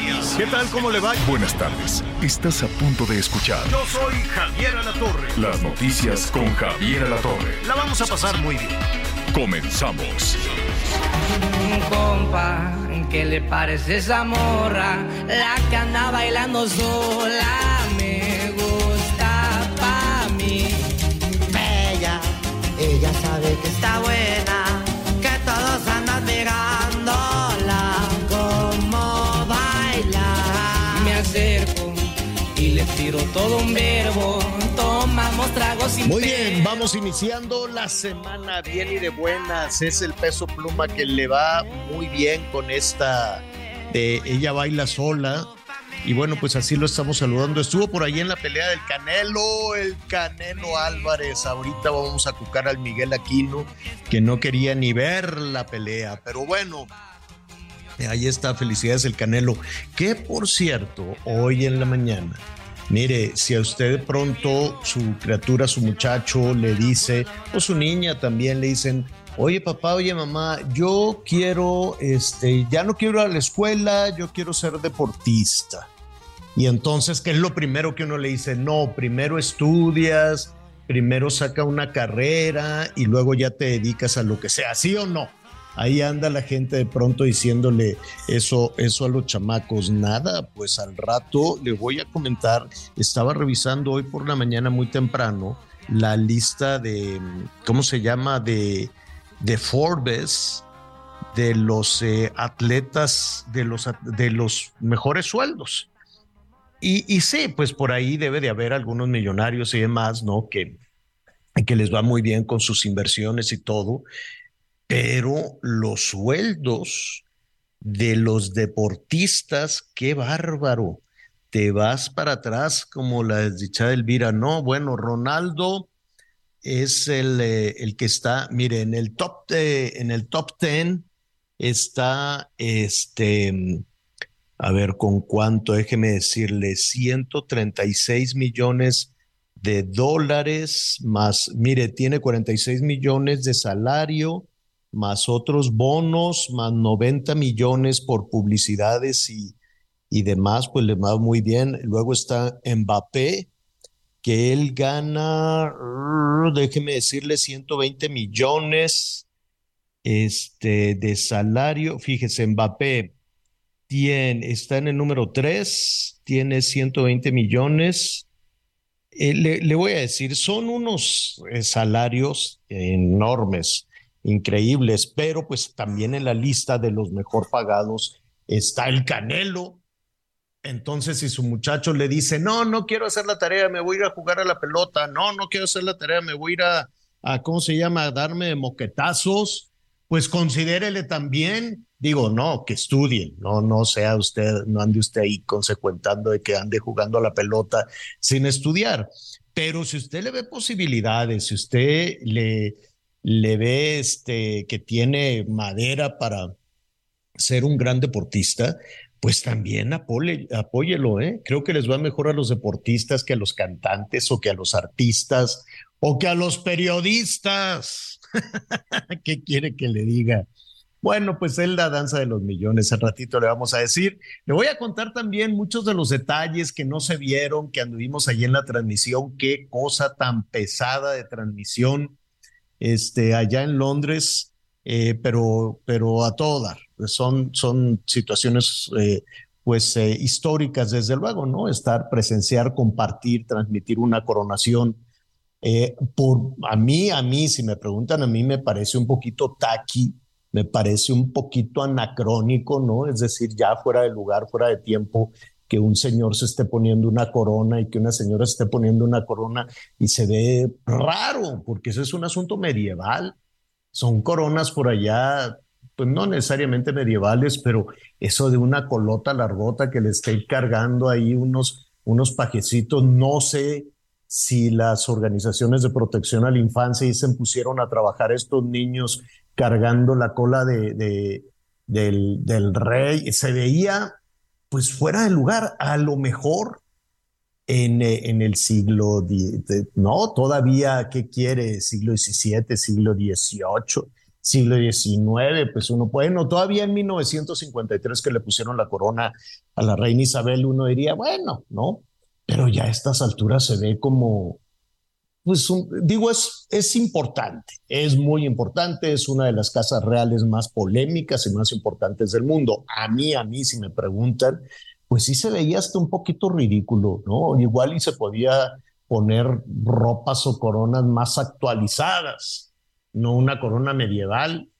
noticias. ¿qué tal? ¿Cómo le va? Buenas tardes. Estás a punto de escuchar Yo soy Javier Alatorre. las noticias con Javier Alatorre. La vamos a pasar muy bien. Comenzamos. compa, ¿qué le parece esa morra? La que anda bailando sola, me gusta pa' mí. Bella, ella sabe que está buena, Muy bien, vamos iniciando la semana bien y de buenas. Es el peso pluma que le va muy bien con esta de ella baila sola. Y bueno, pues así lo estamos saludando. Estuvo por ahí en la pelea del Canelo, el Canelo Álvarez. Ahorita vamos a cucar al Miguel Aquino, que no quería ni ver la pelea. Pero bueno, ahí está, felicidades el Canelo. Que por cierto, hoy en la mañana Mire, si a usted pronto su criatura, su muchacho le dice, o su niña también le dicen, oye papá, oye mamá, yo quiero, este, ya no quiero ir a la escuela, yo quiero ser deportista. Y entonces, ¿qué es lo primero que uno le dice? No, primero estudias, primero saca una carrera y luego ya te dedicas a lo que sea, ¿sí o no? Ahí anda la gente de pronto diciéndole eso, eso a los chamacos. Nada, pues al rato le voy a comentar. Estaba revisando hoy por la mañana muy temprano la lista de, ¿cómo se llama? De, de Forbes, de los eh, atletas, de los, de los mejores sueldos. Y, y sí, pues por ahí debe de haber algunos millonarios y demás, ¿no? Que, que les va muy bien con sus inversiones y todo pero los sueldos de los deportistas, qué bárbaro. Te vas para atrás como la desdichada Elvira. No, bueno, Ronaldo es el, eh, el que está, mire, en el top en el top 10 está este, a ver con cuánto, déjeme decirle, 136 millones de dólares más, mire, tiene 46 millones de salario más otros bonos, más 90 millones por publicidades y, y demás, pues le va muy bien. Luego está Mbappé, que él gana, déjeme decirle, 120 millones este, de salario. Fíjese, Mbappé tiene, está en el número 3, tiene 120 millones. Eh, le, le, voy a decir, son unos eh, salarios enormes increíbles, pero pues también en la lista de los mejor pagados está el Canelo. Entonces, si su muchacho le dice, no, no quiero hacer la tarea, me voy a ir a jugar a la pelota, no, no quiero hacer la tarea, me voy a ir a, ¿cómo se llama?, a darme moquetazos, pues considérele también, digo, no, que estudien, no, no sea usted, no ande usted ahí consecuentando de que ande jugando a la pelota sin estudiar. Pero si usted le ve posibilidades, si usted le, le ve este, que tiene madera para ser un gran deportista, pues también apóle, apóyelo, ¿eh? Creo que les va mejor a los deportistas que a los cantantes o que a los artistas o que a los periodistas. ¿Qué quiere que le diga? Bueno, pues es la danza de los millones, al ratito le vamos a decir. Le voy a contar también muchos de los detalles que no se vieron, que anduvimos allí en la transmisión, qué cosa tan pesada de transmisión este, allá en Londres, eh, pero, pero a todo dar. Son, son situaciones eh, pues eh, históricas, desde luego, ¿no? Estar, presenciar, compartir, transmitir una coronación. Eh, por, a mí, a mí, si me preguntan, a mí me parece un poquito taqui, me parece un poquito anacrónico, ¿no? Es decir, ya fuera de lugar, fuera de tiempo, que un señor se esté poniendo una corona y que una señora se esté poniendo una corona y se ve raro, porque eso es un asunto medieval. Son coronas por allá pues no necesariamente medievales, pero eso de una colota largota que le esté cargando ahí unos, unos pajecitos, no sé si las organizaciones de protección a la infancia y se pusieron a trabajar estos niños cargando la cola de del, del rey, se veía pues fuera de lugar, a lo mejor en, eh, en el siglo, no, todavía, ¿qué quiere? Siglo XVII, siglo XVIII, siglo XIX, pues uno puede, no, todavía en 1953 que le pusieron la corona a la reina Isabel, uno diría, bueno, ¿no? Pero ya a estas alturas se ve como, pues digo, es, es importante, es muy importante, es una de las casas reales más polémicas y más importantes del mundo. A mí, a mí, si me preguntan, pues sí se veía hasta un poquito ridículo, ¿no? Igual y se podía poner ropas o coronas más actualizadas, no una corona medieval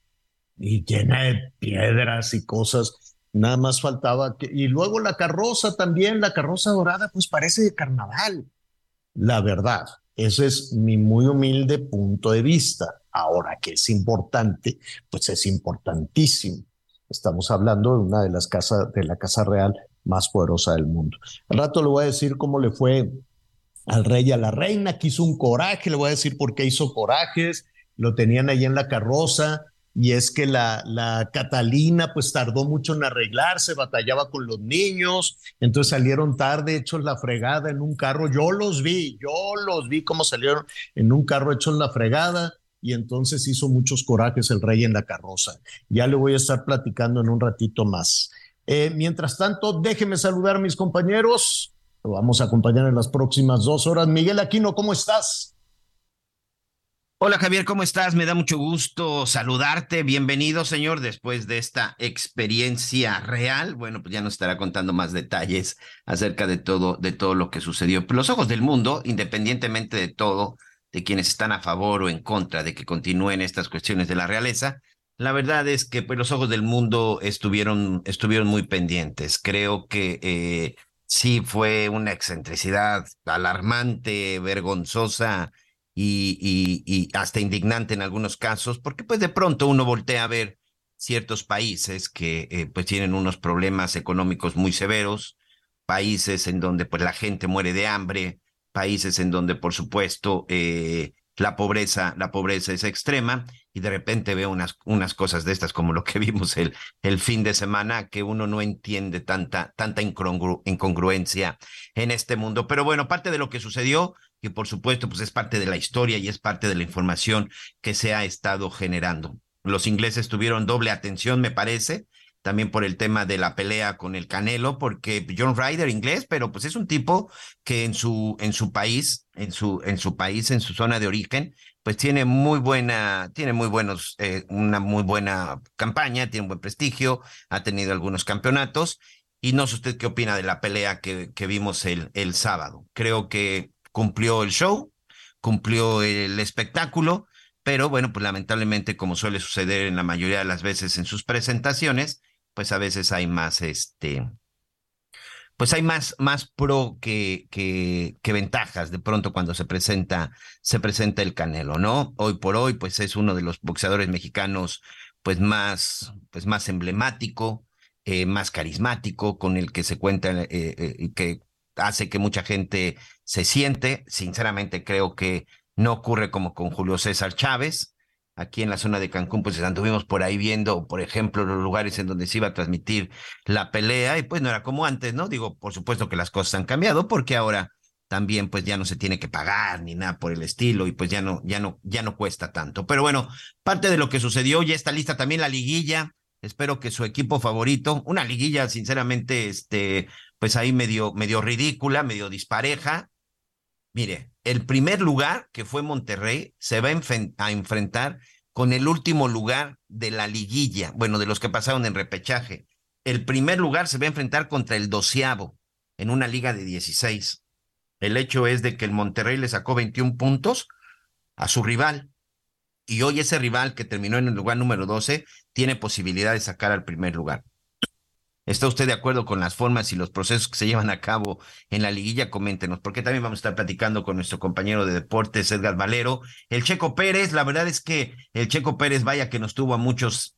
y llena de piedras y cosas. Nada más faltaba. Y luego la carroza también, la carroza dorada, pues parece de carnaval, la verdad. Ese es mi muy humilde punto de vista. Ahora que es importante, pues es importantísimo. Estamos hablando de una de las casas, de la Casa Real más poderosa del mundo. Al rato le voy a decir cómo le fue al rey y a la reina, que hizo un coraje, le voy a decir por qué hizo corajes, lo tenían ahí en la carroza, y es que la, la Catalina pues tardó mucho en arreglarse, batallaba con los niños, entonces salieron tarde hechos la fregada en un carro, yo los vi, yo los vi cómo salieron en un carro hechos la fregada y entonces hizo muchos corajes el rey en la carroza. Ya le voy a estar platicando en un ratito más. Eh, mientras tanto, déjeme saludar a mis compañeros. Lo vamos a acompañar en las próximas dos horas. Miguel Aquino, ¿cómo estás? Hola Javier, ¿cómo estás? Me da mucho gusto saludarte. Bienvenido, señor, después de esta experiencia real. Bueno, pues ya nos estará contando más detalles acerca de todo, de todo lo que sucedió. Los ojos del mundo, independientemente de todo, de quienes están a favor o en contra de que continúen estas cuestiones de la realeza, la verdad es que pues, los ojos del mundo estuvieron, estuvieron muy pendientes. Creo que eh, sí fue una excentricidad alarmante, vergonzosa y, hasta indignante en algunos casos, porque pues de pronto uno voltea a ver ciertos países que eh, pues tienen unos problemas económicos muy severos, países en donde pues la gente muere de hambre, países en donde por supuesto eh, la pobreza, la pobreza es extrema y de repente veo unas, unas cosas de estas como lo que vimos el, el fin de semana, que uno no entiende tanta, tanta incongruencia en este mundo. Pero bueno, parte de lo que sucedió que por supuesto pues es parte de la historia y es parte de la información que se ha estado generando. Los ingleses tuvieron doble atención, me parece, también por el tema de la pelea con el Canelo, porque John Ryder inglés, pero pues es un tipo que en su en su país, en su en su país, en su zona de origen, pues tiene muy buena, tiene muy buenos, eh, una muy buena campaña, tiene un buen prestigio, ha tenido algunos campeonatos. Y no sé usted qué opina de la pelea que, que vimos el, el sábado. Creo que cumplió el show, cumplió el espectáculo, pero bueno, pues lamentablemente, como suele suceder en la mayoría de las veces en sus presentaciones, pues a veces hay más, este, pues hay más, más pro que, que, ventajas de pronto cuando se presenta, se presenta el Canelo, ¿no? Hoy por hoy, pues es uno de los boxeadores mexicanos, pues más, pues más emblemático, eh, más carismático, con el que se cuenta eh, eh, que hace que mucha gente se siente. Sinceramente creo que no ocurre como con Julio César Chávez. Aquí en la zona de Cancún, pues anduvimos por ahí viendo, por ejemplo, los lugares en donde se iba a transmitir la pelea y pues no era como antes, ¿no? Digo, por supuesto que las cosas han cambiado porque ahora también pues ya no se tiene que pagar ni nada por el estilo y pues ya no, ya no, ya no cuesta tanto. Pero bueno, parte de lo que sucedió, ya está lista también la liguilla. Espero que su equipo favorito, una liguilla sinceramente, este, pues ahí medio, ridícula, medio dispareja. Mire, el primer lugar, que fue Monterrey, se va a, enfrentar con el último lugar de la liguilla, bueno, de los que pasaron en repechaje. El primer lugar se va a enfrentar contra el doceavo en una liga de 16. El hecho es de que el Monterrey le sacó 21 puntos a su rival. Y hoy ese rival que terminó en el lugar número 12 tiene posibilidad de sacar al primer lugar. ¿Está usted de acuerdo con las formas y los procesos que se llevan a cabo en la liguilla? Coméntenos, porque también vamos a estar platicando con nuestro compañero de deportes, Edgar Valero. El Checo Pérez, la verdad es que el Checo Pérez, vaya que nos tuvo a muchos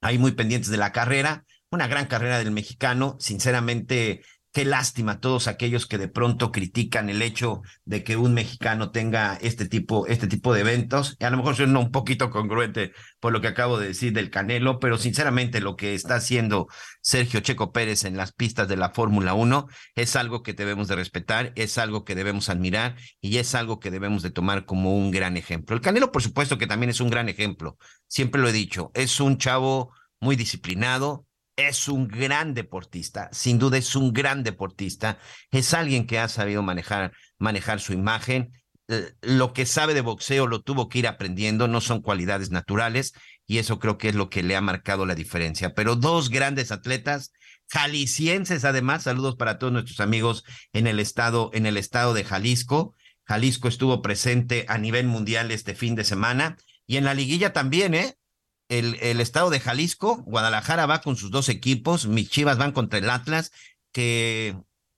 ahí muy pendientes de la carrera, una gran carrera del mexicano, sinceramente Qué lástima todos aquellos que de pronto critican el hecho de que un mexicano tenga este tipo, este tipo de eventos. A lo mejor suena un poquito congruente por lo que acabo de decir del Canelo, pero sinceramente lo que está haciendo Sergio Checo Pérez en las pistas de la Fórmula 1 es algo que debemos de respetar, es algo que debemos admirar y es algo que debemos de tomar como un gran ejemplo. El Canelo, por supuesto, que también es un gran ejemplo. Siempre lo he dicho, es un chavo muy disciplinado, es un gran deportista, sin duda es un gran deportista, es alguien que ha sabido manejar, manejar su imagen. Eh, lo que sabe de boxeo lo tuvo que ir aprendiendo, no son cualidades naturales y eso creo que es lo que le ha marcado la diferencia. Pero dos grandes atletas, jaliscienses además, saludos para todos nuestros amigos en el estado, en el estado de Jalisco. Jalisco estuvo presente a nivel mundial este fin de semana y en la liguilla también, ¿eh? El, estado de Jalisco, Guadalajara va con sus dos equipos, mis Chivas van contra el Atlas, que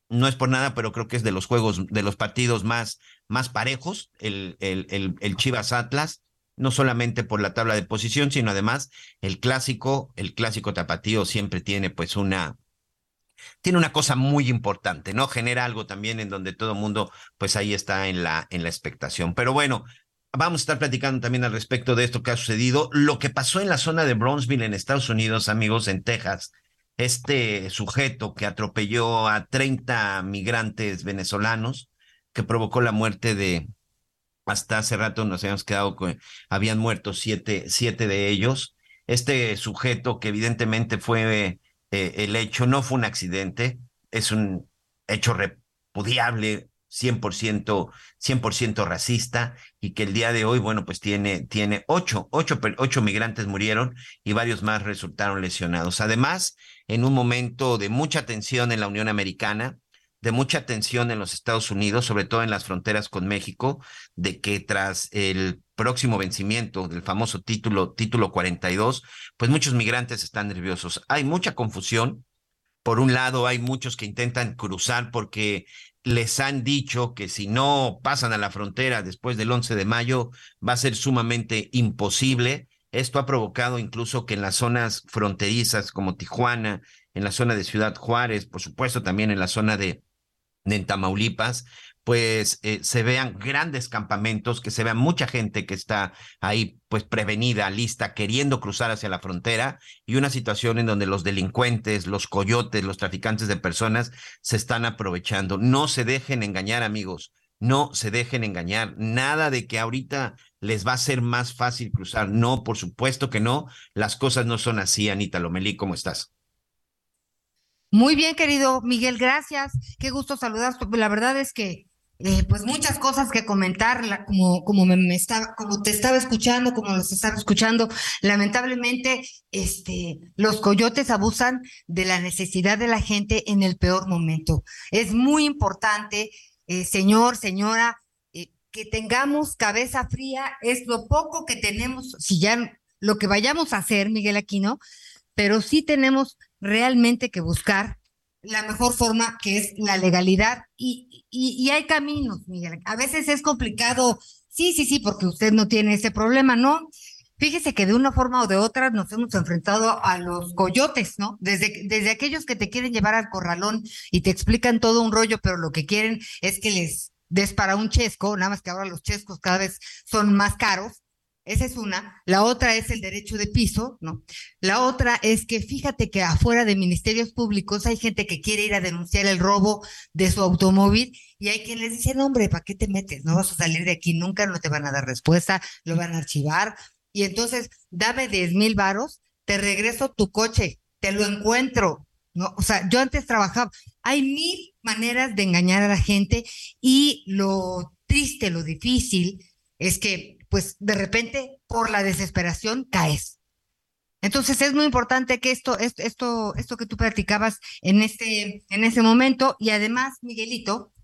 no es por nada, pero creo que es de los juegos, de los partidos más, más parejos, el, el, el, Chivas Atlas, no solamente por la tabla de posición, sino además el clásico, el clásico tapatío siempre tiene pues una, tiene una cosa muy importante, ¿no? Genera algo también en donde todo el mundo, pues ahí está en la, en la expectación. Pero bueno, Vamos a estar platicando también al respecto de esto que ha sucedido. Lo que pasó en la zona de Brownsville, en Estados Unidos, amigos, en Texas. Este sujeto que atropelló a 30 migrantes venezolanos, que provocó la muerte de, hasta hace rato nos habíamos quedado con, habían muerto siete, siete de ellos. Este sujeto que evidentemente fue eh, el hecho, no fue un accidente, es un hecho repudiable, 100%, 100% racista y que el día de hoy, bueno, pues tiene, tiene ocho, ocho, ocho migrantes murieron y varios más resultaron lesionados. Además, en un momento de mucha tensión en la Unión Americana, de mucha tensión en los Estados Unidos, sobre todo en las fronteras con México, de que tras el próximo vencimiento del famoso título, título 42, pues muchos migrantes están nerviosos. Hay mucha confusión. Por un lado, hay muchos que intentan cruzar porque les han dicho que si no pasan a la frontera después del 11 de mayo va a ser sumamente imposible. Esto ha provocado incluso que en las zonas fronterizas como Tijuana, en la zona de Ciudad Juárez, por supuesto también en la zona de, Tamaulipas, pues eh, se vean grandes campamentos, que se vea mucha gente que está ahí pues prevenida, lista, queriendo cruzar hacia la frontera y una situación en donde los delincuentes, los coyotes, los traficantes de personas se están aprovechando. No se dejen engañar, amigos. No se dejen engañar. Nada de que ahorita les va a ser más fácil cruzar. No, por supuesto que no. Las cosas no son así, Anita Lomelí. ¿Cómo estás? Muy bien, querido Miguel, gracias. Qué gusto saludar. La verdad es que eh, pues muchas cosas que comentar, como, como me, estaba, como te estaba escuchando, como los estaba escuchando, lamentablemente, este, los coyotes abusan de la necesidad de la gente en el peor momento. Es muy importante, eh, señor, señora, eh, que tengamos cabeza fría, es lo poco que tenemos, si ya lo que vayamos a hacer, Miguel Aquino, pero sí tenemos realmente que buscar la mejor forma que es la legalidad y, y, hay caminos, Miguel. A veces es complicado, sí, sí, sí, porque usted no tiene ese problema, ¿no? Fíjese que de una forma o de otra nos hemos enfrentado a los coyotes, ¿no? Desde, desde aquellos que te quieren llevar al corralón y te explican todo un rollo, pero lo que quieren es que les des para un chesco, nada más que ahora los chescos cada vez son más caros, esa es una. La otra es el derecho de piso, ¿no? La otra es que fíjate que afuera de ministerios públicos hay gente que quiere ir a denunciar el robo de su automóvil y hay quien les dice, no, hombre, ¿para qué te metes? No vas a salir de aquí nunca, no te van a dar respuesta, lo van a archivar. Y entonces, dame 10 mil varos, te regreso tu coche, te lo encuentro. ¿no? O sea, yo antes trabajaba. Hay mil maneras de engañar a la gente y lo triste, lo difícil es que pues de repente por la desesperación caes. Entonces es muy importante que esto, esto, esto que tú practicabas en este, en ese momento y además, Miguelito,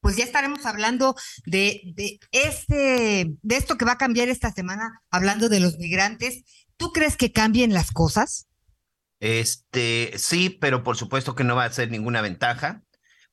pues ya estaremos hablando de, de, este, de esto que va a cambiar esta semana, hablando de los migrantes. ¿Tú crees que cambien las cosas? Este, sí, pero por supuesto que no va a ser ninguna ventaja.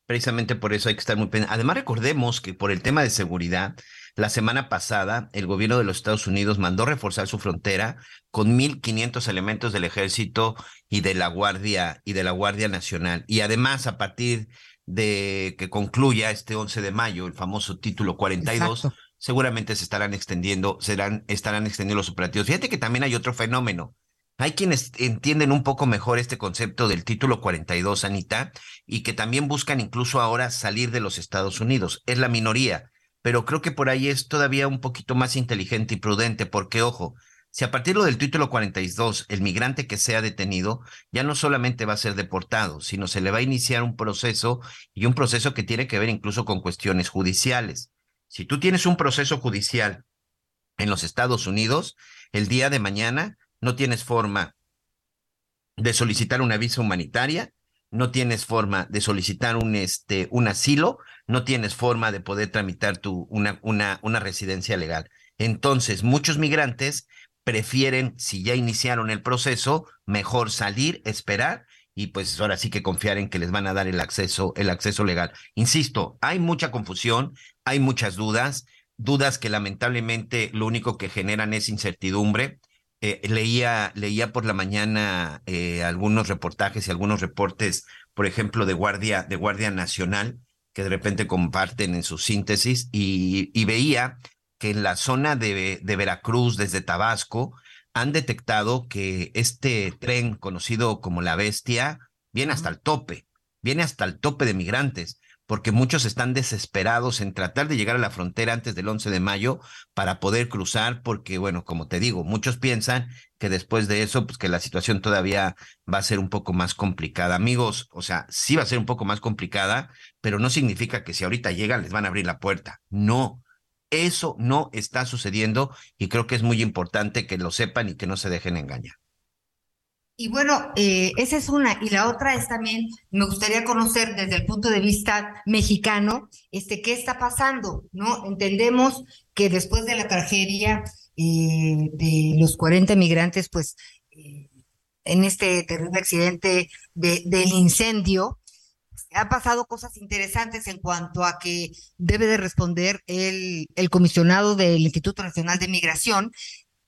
Precisamente por eso hay que estar muy pendiente. Además, recordemos que por el tema de seguridad, La semana pasada, el gobierno de los Estados Unidos mandó reforzar su frontera con 1.500 elementos del ejército y de la Guardia y de la Guardia Nacional. Y además, a partir de que concluya este 11 de mayo, el famoso título 42, seguramente se estarán extendiendo, serán, estarán extendiendo los operativos. Fíjate que también hay otro fenómeno. Hay quienes entienden un poco mejor este concepto del título 42, Anita, y que también buscan incluso ahora salir de los Estados Unidos. Es la minoría, pero creo que por ahí es todavía un poquito más inteligente y prudente, porque ojo, si a partir del título 42 el migrante que sea detenido ya no solamente va a ser deportado, sino se le va a iniciar un proceso y un proceso que tiene que ver incluso con cuestiones judiciales. Si tú tienes un proceso judicial en los Estados Unidos, el día de mañana no tienes forma de solicitar una visa humanitaria, no tienes forma de solicitar un, este, un asilo, no tienes forma de poder tramitar tu, una, una, una residencia legal. Entonces, muchos migrantes prefieren, si ya iniciaron el proceso, mejor salir, esperar y pues ahora sí que confiar en que les van a dar el acceso, el acceso legal. Insisto, hay mucha confusión, hay muchas dudas, dudas que lamentablemente lo único que generan es incertidumbre. Eh, leía, leía por la mañana eh, algunos reportajes y algunos reportes, por ejemplo, de Guardia, de Guardia Nacional, que de repente comparten en su síntesis, y, y veía que en la zona de, de Veracruz, desde Tabasco, han detectado que este tren conocido como la bestia viene hasta el tope, viene hasta el tope de migrantes porque muchos están desesperados en tratar de llegar a la frontera antes del 11 de mayo para poder cruzar, porque, bueno, como te digo, muchos piensan que después de eso, pues que la situación todavía va a ser un poco más complicada. Amigos, o sea, sí va a ser un poco más complicada, pero no significa que si ahorita llegan les van a abrir la puerta. No, eso no está sucediendo y creo que es muy importante que lo sepan y que no se dejen engañar. Y bueno, eh, esa es una. Y la otra es también, me gustaría conocer desde el punto de vista mexicano, este, qué está pasando, ¿no? Entendemos que después de la tragedia eh, de los 40 migrantes, pues, eh, en este terrible accidente de, del incendio, ha pasado cosas interesantes en cuanto a que debe de responder el, el comisionado del Instituto Nacional de Migración,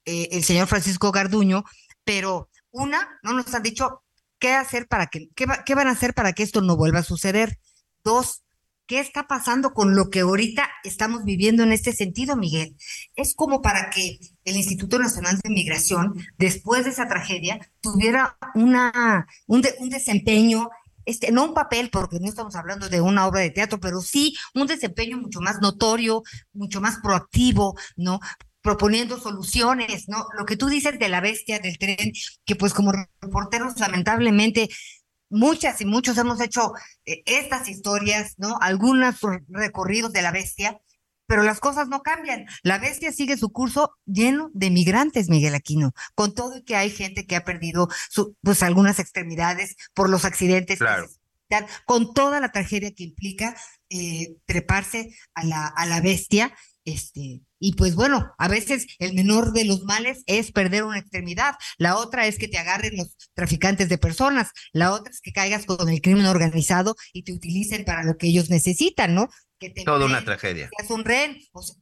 el señor Francisco Garduño, pero una, no nos han dicho qué hacer para que, qué, van a hacer para que esto no vuelva a suceder. Dos, ¿qué está pasando con lo que ahorita estamos viviendo en este sentido, Miguel? Es como para que el Instituto Nacional de Migración, después de esa tragedia, tuviera una, un, un desempeño este, no un papel, porque no estamos hablando de una obra de teatro, pero sí un desempeño mucho más notorio, mucho más proactivo, ¿no? Proponiendo soluciones, ¿no? Lo que tú dices de la bestia del tren, que pues como reporteros lamentablemente muchas y muchos hemos hecho eh, estas historias, ¿no? Algunos recorridos de la bestia, pero las cosas no cambian. La bestia sigue su curso lleno de migrantes, Miguel Aquino, con todo y que hay gente que ha perdido su, pues algunas extremidades por los accidentes. Claro. Con toda la tragedia que implica eh, treparse a la, a la bestia, este, y pues bueno, a veces el menor de los males es perder una extremidad, la otra es que te agarren los traficantes de personas, la otra es que caigas con el crimen organizado y te utilicen para lo que ellos necesitan, ¿no? Que te Toda una tragedia. Es un rehén. O sea,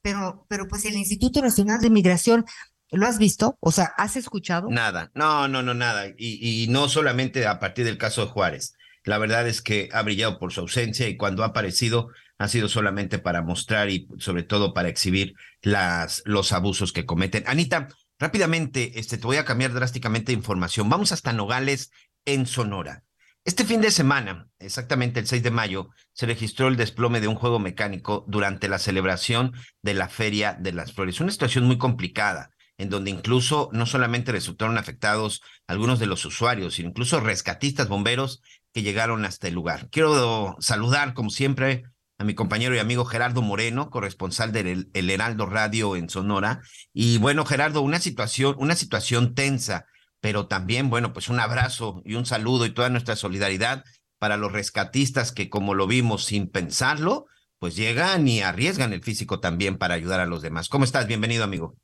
pero, pero pues el Instituto Nacional de Migración, ¿lo has visto? O sea, ¿has escuchado? Nada, no, no, no, nada. Y, y no solamente a partir del caso de Juárez. La verdad es que ha brillado por su ausencia y cuando ha aparecido ha sido solamente para mostrar y sobre todo para exhibir las, los abusos que cometen. Anita, rápidamente, este, te voy a cambiar drásticamente de información. Vamos hasta Nogales, en Sonora. Este fin de semana, exactamente el 6 de mayo, se registró el desplome de un juego mecánico durante la celebración de la Feria de las Flores. Una situación muy complicada, en donde incluso no solamente resultaron afectados algunos de los usuarios, sino incluso rescatistas, bomberos que llegaron hasta el lugar. Quiero saludar, como siempre, a mi compañero y amigo Gerardo Moreno, corresponsal del el Heraldo Radio en Sonora. Y bueno, Gerardo, una situación, una situación tensa, pero también, bueno, pues un abrazo y un saludo y toda nuestra solidaridad para los rescatistas que, como lo vimos sin pensarlo, pues llegan y arriesgan el físico también para ayudar a los demás. ¿Cómo estás? Bienvenido, amigo.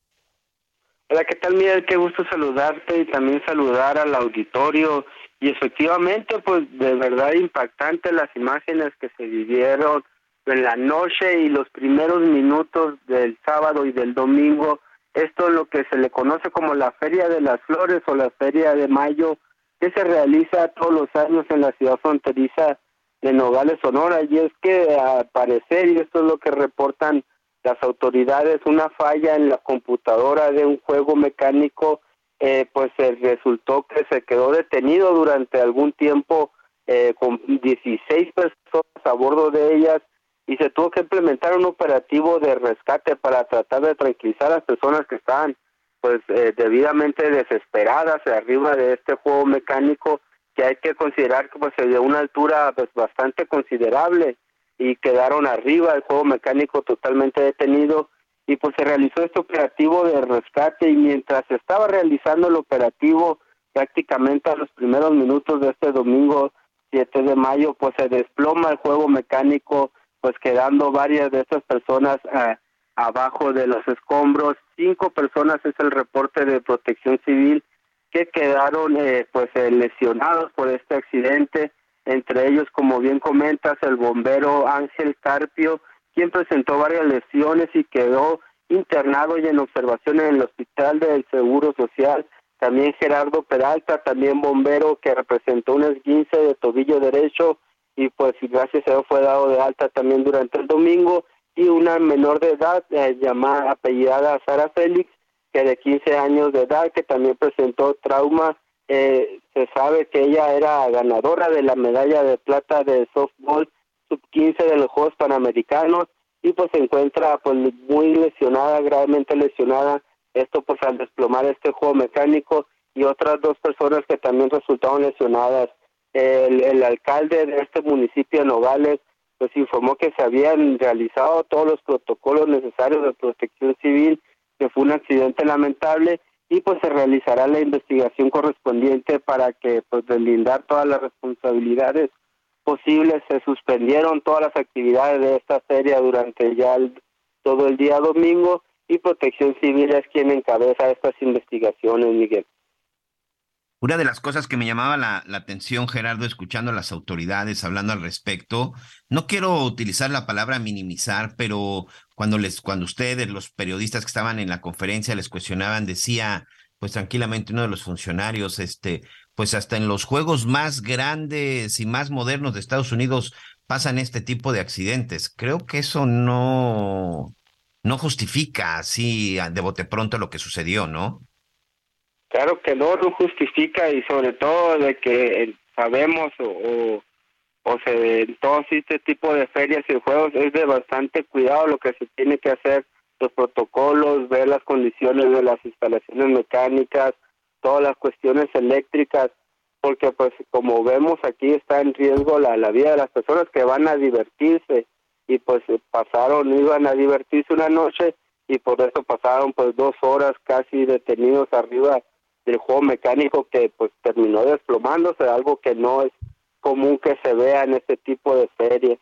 Hola, ¿qué tal, Miguel? Qué gusto saludarte y también saludar al auditorio. Y efectivamente, pues de verdad impactante las imágenes que se vivieron en la noche y los primeros minutos del sábado y del domingo. Esto es lo que se le conoce como la Feria de las Flores o la Feria de Mayo, que se realiza todos los años en la ciudad fronteriza de Nogales, Sonora. Y es que, al parecer, y esto es lo que reportan las autoridades, una falla en la computadora de un juego mecánico, eh, pues resultó que se quedó detenido durante algún tiempo eh, con 16 personas a bordo de ellas y se tuvo que implementar un operativo de rescate para tratar de tranquilizar a las personas que estaban pues eh, debidamente desesperadas arriba de este juego mecánico que hay que considerar que pues de una altura pues bastante considerable y quedaron arriba el juego mecánico totalmente detenido. Y pues se realizó este operativo de rescate y mientras se estaba realizando el operativo prácticamente a los primeros minutos de este domingo 7 de mayo pues se desploma el juego mecánico pues quedando varias de estas personas eh, abajo de los escombros. Cinco personas es el reporte de protección civil que quedaron eh, pues eh, lesionados por este accidente. Entre ellos, como bien comentas, el bombero Ángel Carpio, quien presentó varias lesiones y quedó internado y en observación en el Hospital del Seguro Social. También Gerardo Peralta, también bombero, que representó un esguince de tobillo derecho y pues gracias a Dios fue dado de alta también durante el domingo y una menor de edad eh, llamada apellidada Sara Félix que de 15 años de edad que también presentó trauma eh, se sabe que ella era ganadora de la medalla de plata de softball sub 15 de los Juegos Panamericanos y pues se encuentra pues muy lesionada gravemente lesionada. Esto pues al desplomar este juego mecánico y otras dos personas que también resultaron lesionadas el, alcalde de este municipio de Nogales pues informó que se habían realizado todos los protocolos necesarios de protección civil, que fue un accidente lamentable y pues se realizará la investigación correspondiente para que pues deslindar todas las responsabilidades posibles. Se suspendieron todas las actividades de esta feria durante ya todo el día domingo y Protección Civil es quien encabeza estas investigaciones, Miguel. Una de las cosas que me llamaba la, atención, Gerardo, escuchando a las autoridades hablando al respecto, no quiero utilizar la palabra minimizar, pero cuando les, cuando ustedes, los periodistas que estaban en la conferencia, les cuestionaban, decía, pues tranquilamente uno de los funcionarios, este, pues hasta en los juegos más grandes y más modernos de Estados Unidos pasan este tipo de accidentes. Creo que eso no, no justifica así de bote pronto lo que sucedió, ¿no? Claro que no, no justifica y sobre todo de que sabemos o, o, se en todo este tipo de ferias y juegos es de bastante cuidado lo que se tiene que hacer, los protocolos, ver las condiciones de las instalaciones mecánicas, todas las cuestiones eléctricas, porque pues como vemos aquí está en riesgo la, la vida de las personas que van a divertirse y pues pasaron, iban a divertirse una noche y por eso pasaron pues dos horas casi detenidos arriba del juego mecánico que pues terminó desplomándose, algo que no es común que se vea en este tipo de series.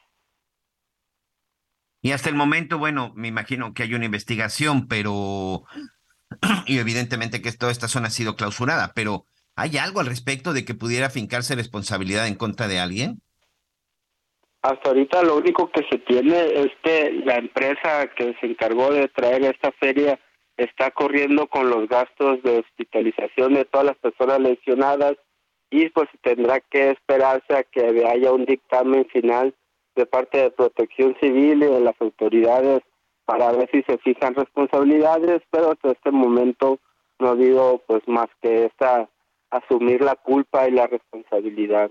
Y hasta el momento, bueno, me imagino que hay una investigación, pero y evidentemente que toda esta zona ha sido clausurada, pero ¿hay algo al respecto de que pudiera fincarse responsabilidad en contra de alguien? Hasta ahorita lo único que se tiene es que la empresa que se encargó de traer esta feria está corriendo con los gastos de hospitalización de todas las personas lesionadas y pues tendrá que esperarse a que haya un dictamen final de parte de Protección Civil y de las autoridades para ver si se fijan responsabilidades, pero hasta este momento no habido pues más que esta asumir la culpa y la responsabilidad.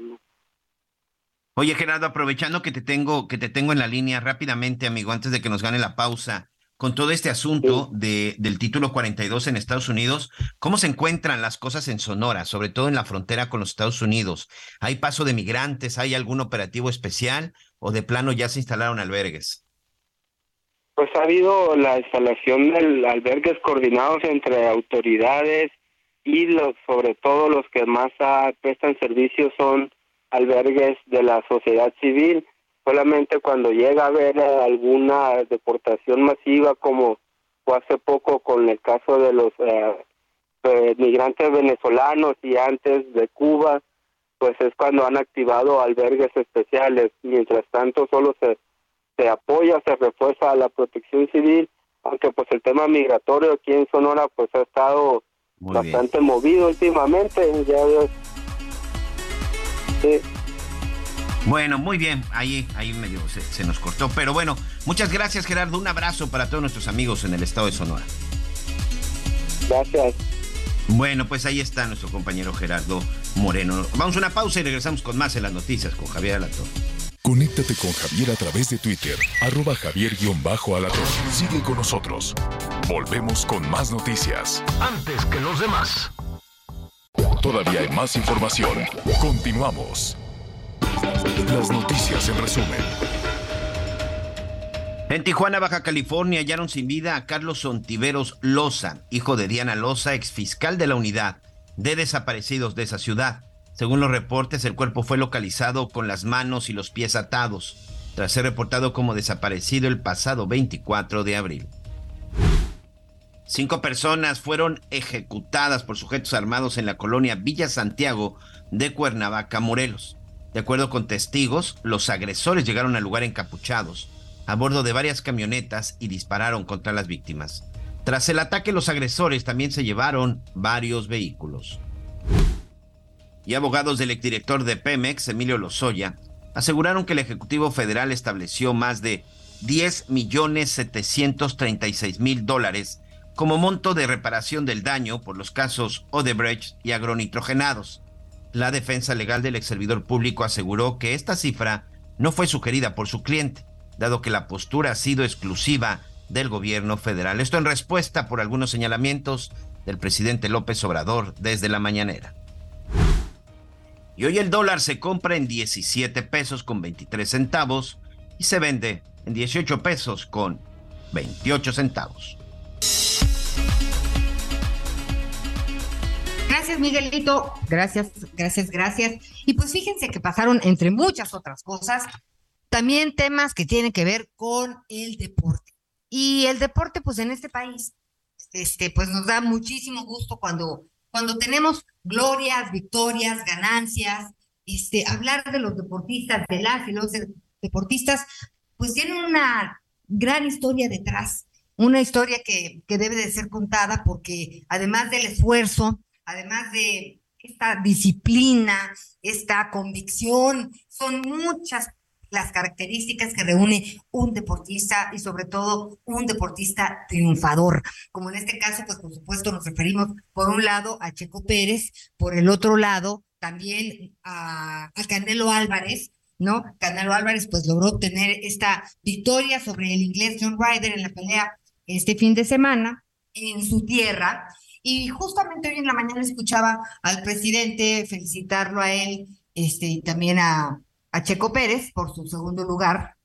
Oye Gerardo, aprovechando que te tengo que te tengo en la línea rápidamente, amigo, antes de que nos gane la pausa, con todo este asunto de, del título 42 en Estados Unidos, ¿cómo se encuentran las cosas en Sonora, sobre todo en la frontera con los Estados Unidos? ¿Hay paso de migrantes? ¿Hay algún operativo especial o de plano ya se instalaron albergues? Pues ha habido la instalación de albergues coordinados entre autoridades y los, sobre todo los que más prestan servicios son albergues de la sociedad civil solamente cuando llega a haber alguna deportación masiva como fue hace poco con el caso de los eh, migrantes venezolanos y antes de Cuba, pues es cuando han activado albergues especiales. Mientras tanto, solo se, se apoya, se refuerza la protección civil, aunque pues el tema migratorio aquí en Sonora pues ha estado bastante movido últimamente, ya Sí. Bueno, muy bien, ahí, ahí medio se, se, nos cortó. Pero bueno, muchas gracias Gerardo, un abrazo para todos nuestros amigos en el estado de Sonora. Gracias. Bueno, pues ahí está nuestro compañero Gerardo Moreno. Vamos a una pausa y regresamos con más en las noticias con Javier Alatorre. Conéctate con Javier a través de Twitter, arroba javier-alatorre. Sigue con nosotros. Volvemos con más noticias. Antes que los demás. Todavía hay más información. Continuamos. Las noticias en resumen. En Tijuana, Baja California, hallaron sin vida a Carlos Sontiveros Loza, hijo de Diana Loza, exfiscal de la unidad de desaparecidos de esa ciudad. Según los reportes, el cuerpo fue localizado con las manos y los pies atados, tras ser reportado como desaparecido el pasado 24 de abril. Cinco personas fueron ejecutadas por sujetos armados en la colonia Villa Santiago de Cuernavaca, Morelos. De acuerdo con testigos, los agresores llegaron al lugar encapuchados, a bordo de varias camionetas y dispararon contra las víctimas. Tras el ataque, los agresores también se llevaron varios vehículos. Y abogados del exdirector de Pemex, Emilio Lozoya, aseguraron que el Ejecutivo Federal estableció más de 10 millones 736 mil dólares como monto de reparación del daño por los casos Odebrecht y agronitrogenados. La defensa legal del ex servidor público aseguró que esta cifra no fue sugerida por su cliente, dado que la postura ha sido exclusiva del gobierno federal. Esto en respuesta por algunos señalamientos del presidente López Obrador desde la mañanera. Y hoy el dólar se compra en 17 pesos con 23 centavos y se vende en 18 pesos con 28 centavos. Gracias, Miguelito. Gracias, gracias, gracias. Y pues fíjense que pasaron, entre muchas otras cosas, también temas que tienen que ver con el deporte. Y el deporte, pues en este país, este, pues nos da muchísimo gusto cuando, cuando tenemos glorias, victorias, ganancias. Este, hablar de los deportistas, de las y los deportistas, pues tienen una gran historia detrás, una historia que, que debe de ser contada porque además del esfuerzo, además de esta disciplina, esta convicción, son muchas las características que reúne un deportista y sobre todo un deportista triunfador. Como en este caso, pues por supuesto nos referimos por un lado a Checo Pérez, por el otro lado también a, a Canelo Álvarez, ¿no? Canelo Álvarez pues logró obtener esta victoria sobre el inglés John Ryder en la pelea este fin de semana en su tierra y justamente hoy en la mañana escuchaba al presidente felicitarlo a él este, y también a, Checo Pérez por su segundo lugar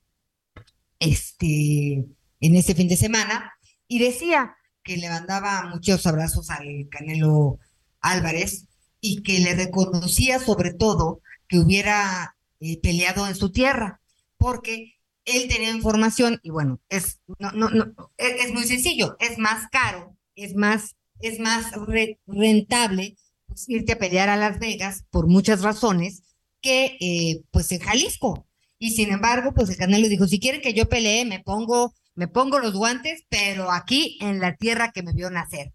este, en este fin de semana. Y decía que le mandaba muchos abrazos al Canelo Álvarez y que le reconocía sobre todo que hubiera eh, peleado en su tierra, porque él tenía información y bueno, es, no, no, no, es muy sencillo, es más caro, es más es más rentable pues, irte a pelear a Las Vegas por muchas razones que eh, pues en Jalisco. Y sin embargo, pues el Canelo dijo, si quieren que yo pelee, me pongo, me pongo los guantes, pero aquí en la tierra que me vio nacer.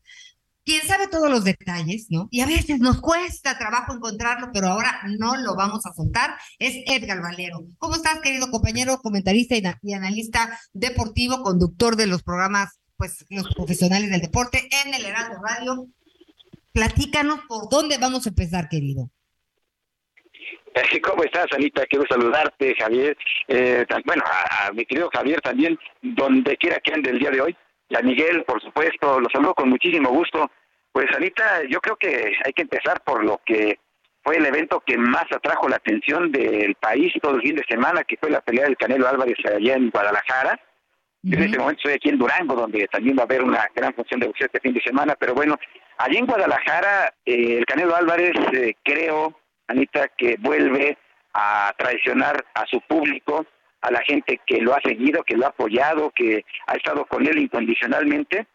Quién sabe todos los detalles, ¿no? Y a veces nos cuesta trabajo encontrarlo, pero ahora no lo vamos a soltar. Es Edgar Valero. ¿Cómo estás, querido compañero, comentarista y analista deportivo, conductor de los programas pues los profesionales del deporte en el Heraldo Radio. Platícanos por dónde vamos a empezar, querido. ¿Cómo estás, Anita? Quiero saludarte, Javier. Eh, bueno, a, mi querido Javier también, donde quiera que ande el día de hoy. Y a Miguel, por supuesto, los saludo con muchísimo gusto. Pues, Anita, yo creo que hay que empezar por lo que fue el evento que más atrajo la atención del país todo el fin de semana, que fue la pelea del Canelo Álvarez allá en Guadalajara. En este momento estoy aquí en Durango, donde también va a haber una gran función de boxeo este fin de semana, pero bueno, allí en Guadalajara, eh, el Canelo Álvarez, eh, creo, Anita, que vuelve a traicionar a su público, a la gente que lo ha seguido, que lo ha apoyado, que ha estado con él incondicionalmente,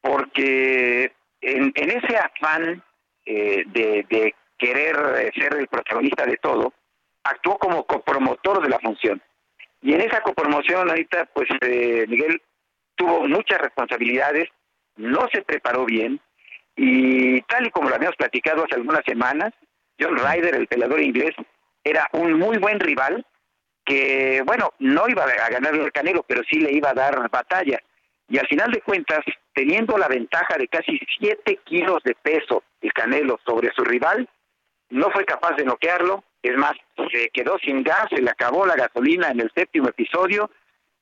porque en, ese afán eh, de, de querer ser el protagonista de todo, actuó como copromotor de la función. Y en esa promoción ahorita, pues eh, Miguel tuvo muchas responsabilidades, no se preparó bien y tal y como lo habíamos platicado hace algunas semanas, John Ryder, el peleador inglés, era un muy buen rival que, bueno, no iba a ganar el Canelo, pero sí le iba a dar batalla. Y al final de cuentas, teniendo la ventaja de casi 7 kilos de peso el Canelo sobre su rival, no fue capaz de noquearlo, es más, se quedó sin gas, se le acabó la gasolina en el séptimo episodio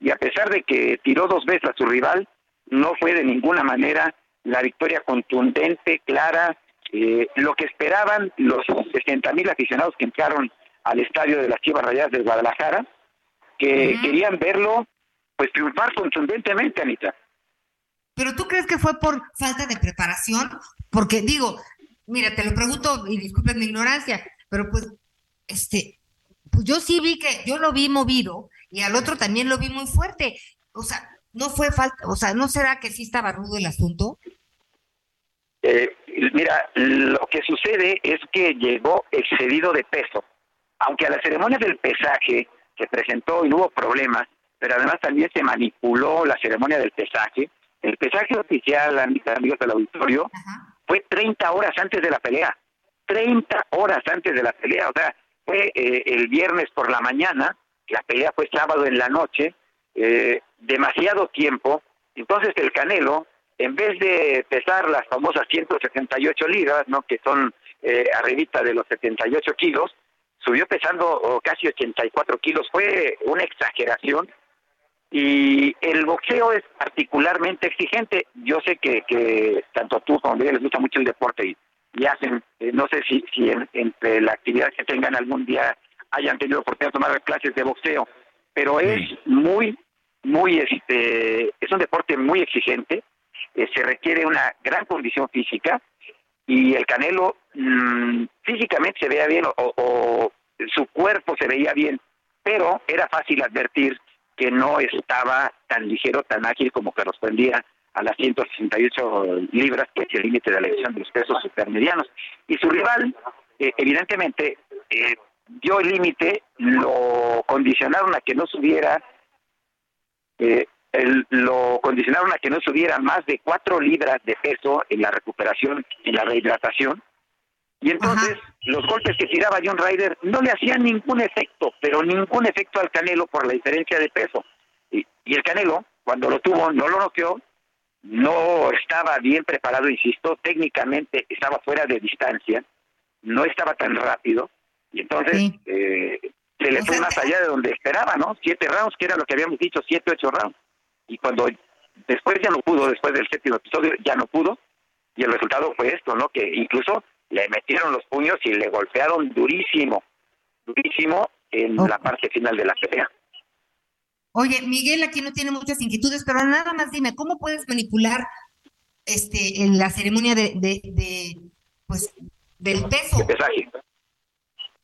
y a pesar de que tiró dos veces a su rival, no fue de ninguna manera la victoria contundente, clara, eh, lo que esperaban los 60 mil aficionados que entraron al estadio de las Chivas Rayadas de Guadalajara, que querían verlo pues triunfar contundentemente, Anita. Pero tú crees que fue por falta de preparación? Porque digo, mira, te lo pregunto y disculpen mi ignorancia, pero pues, este, pues yo sí vi que, yo lo vi movido y al otro también lo vi muy fuerte. O sea, no fue falta, o sea, ¿no será que sí estaba rudo el asunto? Eh, mira, lo que sucede es que llegó excedido de peso. Aunque a la ceremonia del pesaje se presentó y no hubo problemas, pero además también se manipuló la ceremonia del pesaje. El pesaje oficial, amigos del auditorio, fue 30 horas antes de la pelea. 30 horas antes de la pelea. O sea, fue eh, el viernes por la mañana, la pelea fue sábado en la noche, eh, demasiado tiempo. Entonces el Canelo, en vez de pesar las famosas 178 libras, ¿no? que son eh, arribita de los 78 kilos, subió pesando oh, casi 84 kilos. Fue una exageración y el boxeo es particularmente exigente. Yo sé que, que tanto tú como yo les gusta mucho el deporte y, y hacen, eh, no sé si, si entre la actividad que tengan algún día hayan tenido oportunidad de tomar clases de boxeo, pero es muy, muy, este, es un deporte muy exigente, eh, se requiere una gran condición física y el Canelo mm, físicamente se veía bien o, o su cuerpo se veía bien, pero era fácil advertir que no estaba tan ligero, tan ágil como que respondía a las 168 libras, que es el límite de la elección de los pesos supermedianos. Y su rival, eh, evidentemente, eh, dio el límite, lo condicionaron a que no subiera, eh, lo condicionaron a que no subiera más de 4 libras de peso en la recuperación, en la rehidratación, y entonces los golpes que tiraba John Ryder no le hacían ningún efecto, pero ningún efecto al Canelo por la diferencia de peso. Y, el Canelo, cuando lo tuvo, no lo noqueó, no estaba bien preparado, insisto, técnicamente estaba fuera de distancia, no estaba tan rápido, y entonces eh, se le fue más allá de donde esperaba, ¿no? Siete rounds, que era lo que habíamos dicho, siete, ocho rounds. Y cuando después ya no pudo, después del séptimo episodio, ya no pudo, y el resultado fue esto, ¿no? Que incluso le metieron los puños y le golpearon durísimo, durísimo en la parte final de la pelea. Oye, Miguel aquí no tiene muchas inquietudes, pero nada más dime, ¿cómo puedes manipular este en la ceremonia de, de, pues del peso?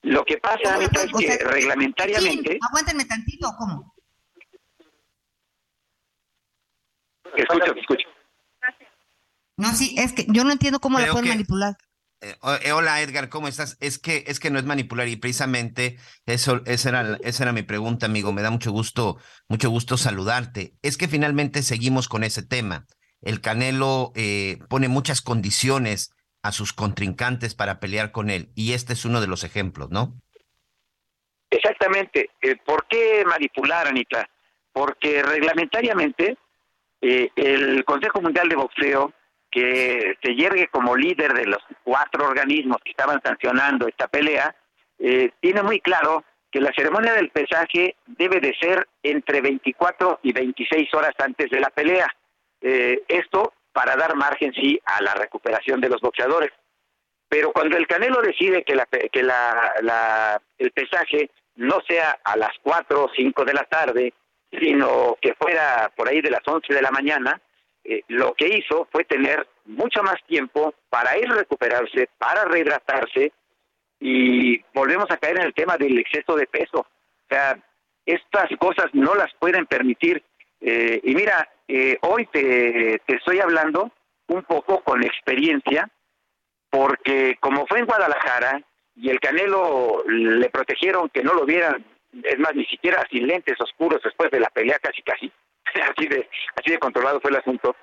Lo que pasa es que reglamentariamente... aguántenme tantito, ¿cómo? Escucho, escucho. No, sí, es que yo no entiendo cómo la pueden manipular. Eh, eh, hola Edgar, ¿cómo estás? Es que es que no es manipular y precisamente eso esa era esa era mi pregunta, amigo. Me da mucho gusto mucho gusto saludarte. Es que finalmente seguimos con ese tema. El Canelo eh, pone muchas condiciones a sus contrincantes para pelear con él y este es uno de los ejemplos, ¿no? Exactamente. ¿Por qué manipular, Anita? Porque reglamentariamente el Consejo Mundial de Boxeo que se yergue como líder de los cuatro organismos que estaban sancionando esta pelea, eh, tiene muy claro que la ceremonia del pesaje debe de ser entre 24 y 26 horas antes de la pelea. Eh, esto para dar margen, sí, a la recuperación de los boxeadores. Pero cuando el Canelo decide que, la, que la, el pesaje no sea a las 4 o 5 de la tarde, sino que fuera por ahí de las 11 de la mañana, eh, lo que hizo fue tener mucho más tiempo para ir a recuperarse, para rehidratarse y volvemos a caer en el tema del exceso de peso. O sea, estas cosas no las pueden permitir. Eh, y mira, eh, hoy te, te estoy hablando un poco con experiencia, porque como fue en Guadalajara y el Canelo le protegieron que no lo vieran es más, ni siquiera sin lentes oscuros después de la pelea casi casi, así de, así de controlado fue el asunto.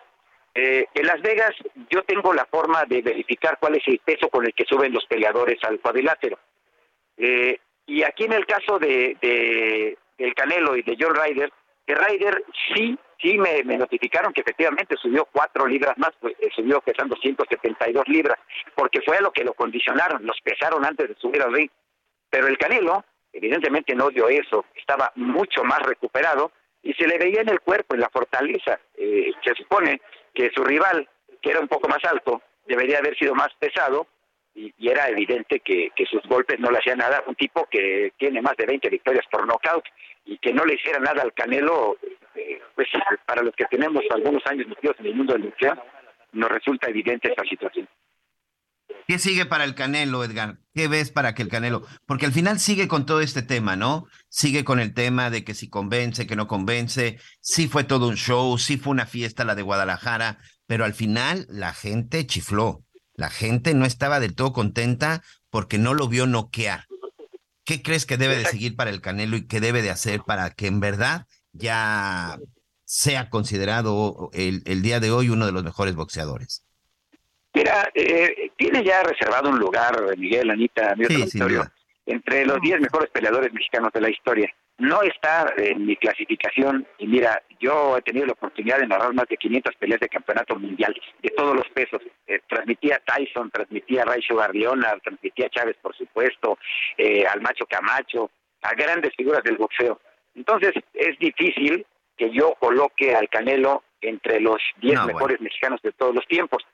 Eh, en Las Vegas yo tengo la forma de verificar cuál es el peso con el que suben los peleadores al cuadrilátero. Eh, y aquí en el caso de, de, del Canelo y de John Ryder, que Ryder sí, sí me, notificaron que efectivamente subió cuatro libras más, pues eh, subió pesando 172 libras, porque fue a lo que lo condicionaron, los pesaron antes de subir al ring. Pero el Canelo, evidentemente no dio eso, estaba mucho más recuperado y se le veía en el cuerpo, en la fortaleza. Eh, se supone que su rival, que era un poco más alto, debería haber sido más pesado, y, era evidente que, que, sus golpes no le hacían nada. Un tipo que tiene más de 20 victorias por knockout y que no le hiciera nada al Canelo, eh, pues para los que tenemos algunos años metidos en el mundo del boxeo, nos resulta evidente esta situación. ¿Qué sigue para el Canelo, Edgar? ¿Qué ves para que el Canelo? Porque al final sigue con todo este tema, ¿no? Sigue con el tema de que si convence, que no convence, sí fue todo un show, sí fue una fiesta la de Guadalajara, pero al final la gente chifló. La gente no estaba del todo contenta porque no lo vio noquear. ¿Qué crees que debe de seguir para el Canelo y qué debe de hacer para que en verdad ya sea considerado el, el día de hoy uno de los mejores boxeadores? Mira, eh, tiene ya reservado un lugar, Miguel, Anita, mi sí, entre los 10 mejores peleadores mexicanos de la historia. No está en mi clasificación, y mira, yo he tenido la oportunidad de narrar más de 500 peleas de campeonato mundial, de todos los pesos. Eh, transmitía Tyson, transmitía a Raicho Barriona, transmitía a Chávez, por supuesto, eh, al Macho Camacho, a grandes figuras del boxeo. Entonces, es difícil que yo coloque al Canelo entre los 10 no, mejores bueno. mexicanos de todos los tiempos.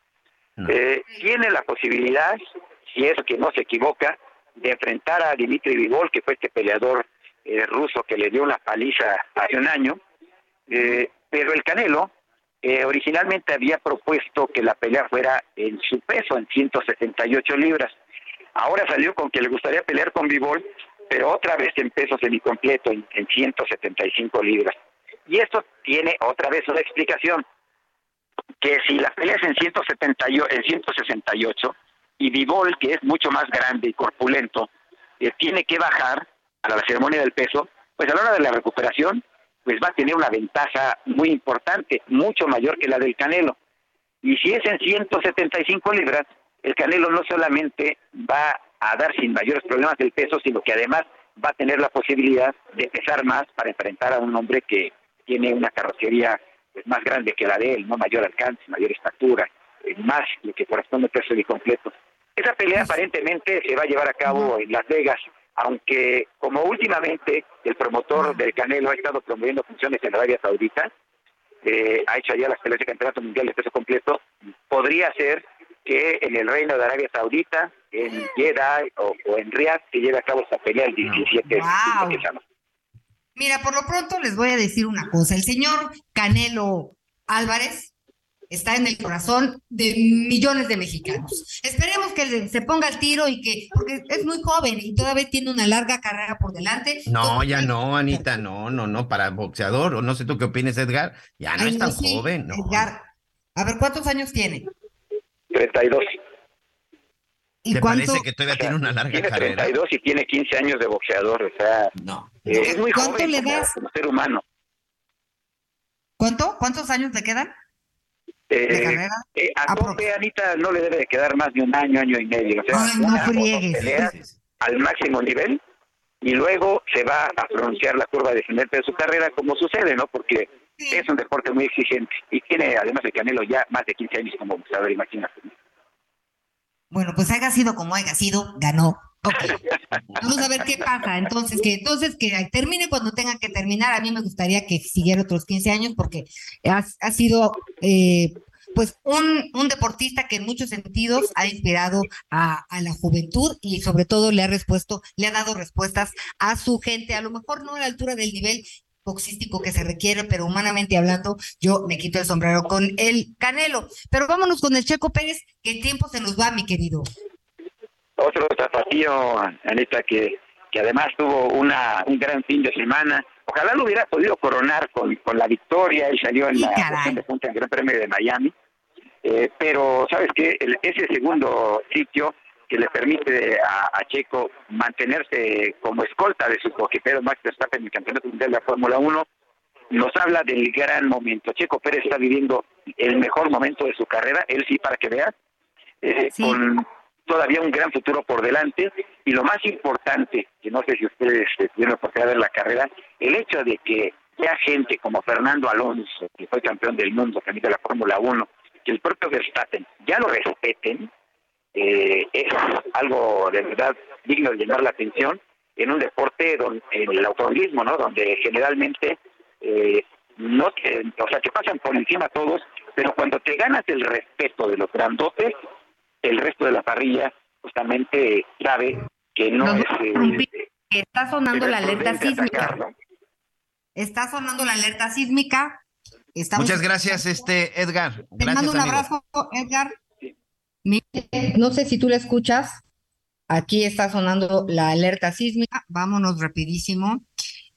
Eh, tiene la posibilidad, si es que no se equivoca, de enfrentar a Dimitri Vivol, que fue este peleador eh, ruso que le dio una paliza hace un año. Eh, pero el Canelo eh, originalmente había propuesto que la pelea fuera en su peso, en 178 libras. Ahora salió con que le gustaría pelear con Vivol, pero otra vez en peso semicompleto, en, en 175 libras. Y esto tiene otra vez una explicación que si la pelea es en, 170, en 168 y Vivol, que es mucho más grande y corpulento, eh, tiene que bajar a la ceremonia del peso, pues a la hora de la recuperación, pues va a tener una ventaja muy importante, mucho mayor que la del Canelo. Y si es en 175 libras, el Canelo no solamente va a dar sin mayores problemas del peso, sino que además va a tener la posibilidad de pesar más para enfrentar a un hombre que tiene una carrocería es más grande que la de él, no mayor alcance, mayor estatura, eh, más lo que corresponde al peso completo. Esa pelea aparentemente se va a llevar a cabo en Las Vegas, aunque como últimamente el promotor del Canelo ha estado promoviendo funciones en Arabia Saudita, eh, ha hecho allá las peleas de campeonato mundial de peso completo, podría ser que en el reino de Arabia Saudita, en Jeddah o, o en Riyadh, se lleve a cabo esta pelea el 17 Wow. de. Mira, por lo pronto les voy a decir una cosa. El señor Canelo Álvarez está en el corazón de millones de mexicanos. Esperemos que se ponga al tiro y que, porque es muy joven y todavía tiene una larga carrera por delante. No, ya no, Anita, no, no, no, para boxeador, o no sé tú qué opinas, Edgar, ya no Ay, es tan sí, joven, no. Edgar, a ver, ¿cuántos años tiene? 32. ¿Y ¿Te cuánto? parece que todavía tiene una larga Tiene carrera? 32 y tiene 15 años de boxeador, o sea, No. eh, es muy ¿Cuánto joven le como, das? como ser humano. ¿Cuánto? ¿Cuántos años le quedan? ¿De Eh, carrera? eh, a tope, Anita, no le debe de quedar más de un año, año y medio. O sea, Ay, no o friegues. al máximo nivel y luego se va a pronunciar la curva descendente de su carrera, como sucede, ¿no? Porque Sí. es un deporte muy exigente y tiene además el Canelo ya más de 15 años como boxeador, imagínate. Bueno, pues haya sido como haya sido, ganó. Ok. Vamos a ver qué pasa. Entonces, que entonces que termine cuando tenga que terminar. A mí me gustaría que siguiera otros 15 años porque ha sido eh, pues un, un deportista que en muchos sentidos ha inspirado a, a la juventud y sobre todo le ha respuesto, le ha dado respuestas a su gente, a lo mejor no a la altura del nivel boxístico que se requiere, pero humanamente hablando, yo me quito el sombrero con el Canelo. Pero vámonos con el Checo Pérez, que el tiempo se nos va, mi querido. Otro tapatío, Anita, que, que además tuvo una, un gran fin de semana. Ojalá lo hubiera podido coronar con, con la victoria. Él salió en la de punta en el Gran Premio de Miami. Eh, pero, ¿sabes qué? El- ese segundo sitio que le permite a, Checo mantenerse como escolta de su coquetero Max Verstappen en el Campeonato Mundial de la Fórmula 1, nos habla del gran momento. Checo Pérez está viviendo el mejor momento de su carrera, él sí, para que veas, eh, con todavía un gran futuro por delante. Y lo más importante, que no sé si ustedes eh, tuvieron oportunidad de ver la carrera, el hecho de que haya gente como Fernando Alonso, que fue campeón del mundo también de la Fórmula 1, que el propio Verstappen ya lo respeten, eh, es algo de verdad digno de llamar la atención en un deporte donde, en el automovilismo, ¿no? Donde generalmente eh, no o sea, te pasan por encima todos, pero cuando te ganas el respeto de los grandotes, el resto de la parrilla justamente sabe que no, es... Eh, está sonando la alerta sísmica. Está sonando la alerta sísmica. Muchas gracias, este Edgar. Te mando un abrazo, Edgar. No sé si tú la escuchas. Aquí está sonando la alerta sísmica. Vámonos rapidísimo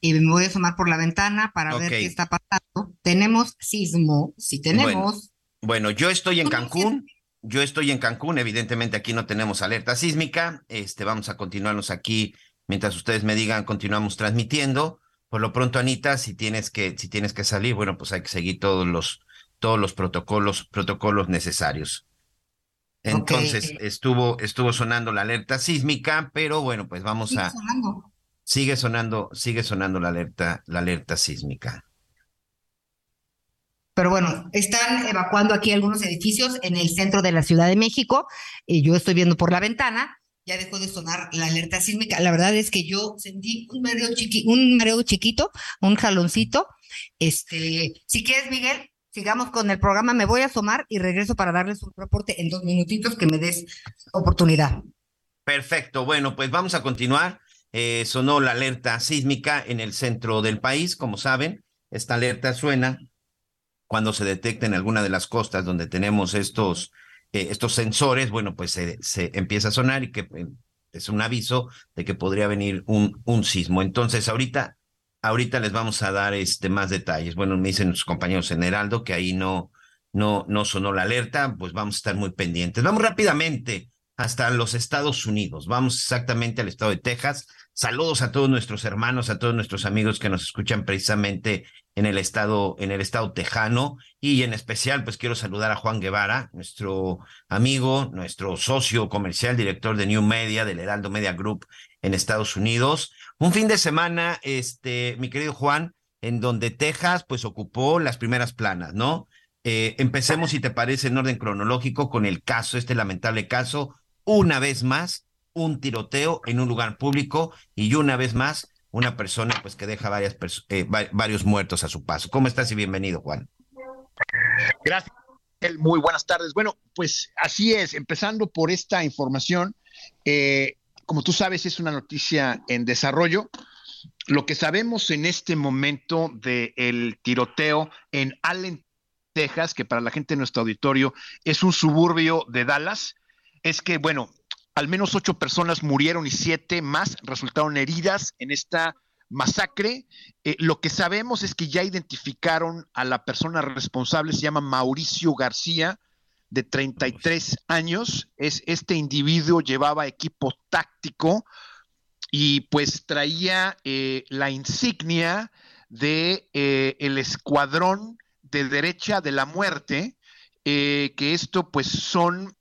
y me voy a asomar por la ventana para ver qué está pasando. Tenemos sismo, si tenemos. Bueno, yo estoy en Cancún. Yo estoy en Cancún, evidentemente aquí no tenemos alerta sísmica. Este, vamos a continuarnos aquí mientras ustedes me digan, continuamos transmitiendo. Por lo pronto, Anita, si tienes que, si tienes que salir, bueno, pues hay que seguir todos los, todos los protocolos, protocolos necesarios. Entonces, estuvo, estuvo sonando la alerta sísmica, pero bueno, pues vamos a. Sigue sonando, sigue sonando la alerta, la alerta sísmica. Pero bueno, están evacuando aquí algunos edificios en el centro de la Ciudad de México. Y yo estoy viendo por la ventana, ya dejó de sonar la alerta sísmica. La verdad es que yo sentí un mareo, un mareo chiquito, un jaloncito. Este, si quieres, Miguel, sigamos con el programa. Me voy a asomar y regreso para darles un reporte en dos minutitos que me des oportunidad. Perfecto. Bueno, pues vamos a continuar. Eh, sonó la alerta sísmica en el centro del país, como saben. Esta alerta suena cuando se detecta en alguna de las costas donde tenemos estos, eh, estos sensores, bueno, pues se, se, empieza a sonar y que eh, es un aviso de que podría venir un, un sismo. Entonces, ahorita, ahorita les vamos a dar este, más detalles. Bueno, me dicen los compañeros en Heraldo que ahí no, no, no sonó la alerta, pues vamos a estar muy pendientes. Vamos rápidamente hasta los Estados Unidos. Vamos exactamente al estado de Texas. Saludos a todos nuestros hermanos, a todos nuestros amigos que nos escuchan precisamente en el estado, en el estado tejano. Y en especial, pues quiero saludar a Juan Guevara, nuestro amigo, nuestro socio comercial, director de New Media, del Heraldo Media Group en Estados Unidos. Un fin de semana, este, mi querido Juan, en donde Texas, pues ocupó las primeras planas, ¿no? Eh, empecemos, si te parece, en orden cronológico con el caso, este lamentable caso una vez más un tiroteo en un lugar público y una vez más una persona pues que deja varias eh, varios muertos a su paso. ¿Cómo estás y bienvenido, Juan? Gracias. Muy buenas tardes. Bueno, pues así es, empezando por esta información, eh, como tú sabes, es una noticia en desarrollo. Lo que sabemos en este momento del tiroteo en Allen, Texas, que para la gente de nuestro auditorio es un suburbio de Dallas, es que, bueno, al menos ocho personas murieron y siete más resultaron heridas en esta masacre. Eh, lo que sabemos es que ya identificaron a la persona responsable, se llama Mauricio García, de 33 años. Es, este individuo llevaba equipo táctico y pues traía eh, la insignia de eh, el escuadrón de derecha de la muerte, que esto pues son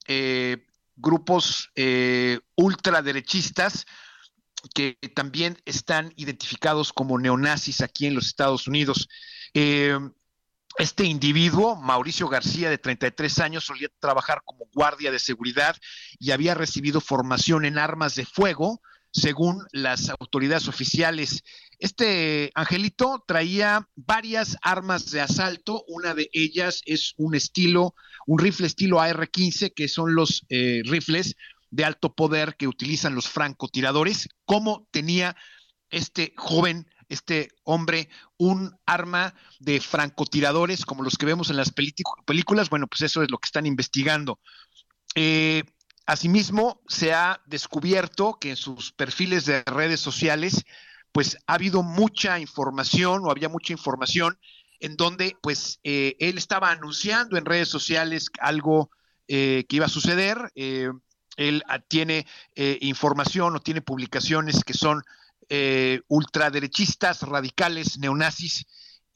grupos eh, ultraderechistas que también están identificados como neonazis aquí en los Estados Unidos. Este individuo, Mauricio García, de 33 años, solía trabajar como guardia de seguridad y había recibido formación en armas de fuego, según las autoridades oficiales. Este angelito traía varias armas de asalto, una de ellas es un estilo, un rifle estilo AR-15, que son los eh, rifles de alto poder que utilizan los francotiradores. ¿Cómo tenía este joven, este hombre, un arma de francotiradores como los que vemos en las películas? Bueno, pues eso es lo que están investigando. Eh, Asimismo, se ha descubierto que en sus perfiles de redes sociales, pues ha habido mucha información o había mucha información en donde pues eh, él estaba anunciando en redes sociales algo eh, que iba a suceder. Eh, él ah, tiene información o tiene publicaciones que son eh, ultraderechistas, radicales, neonazis,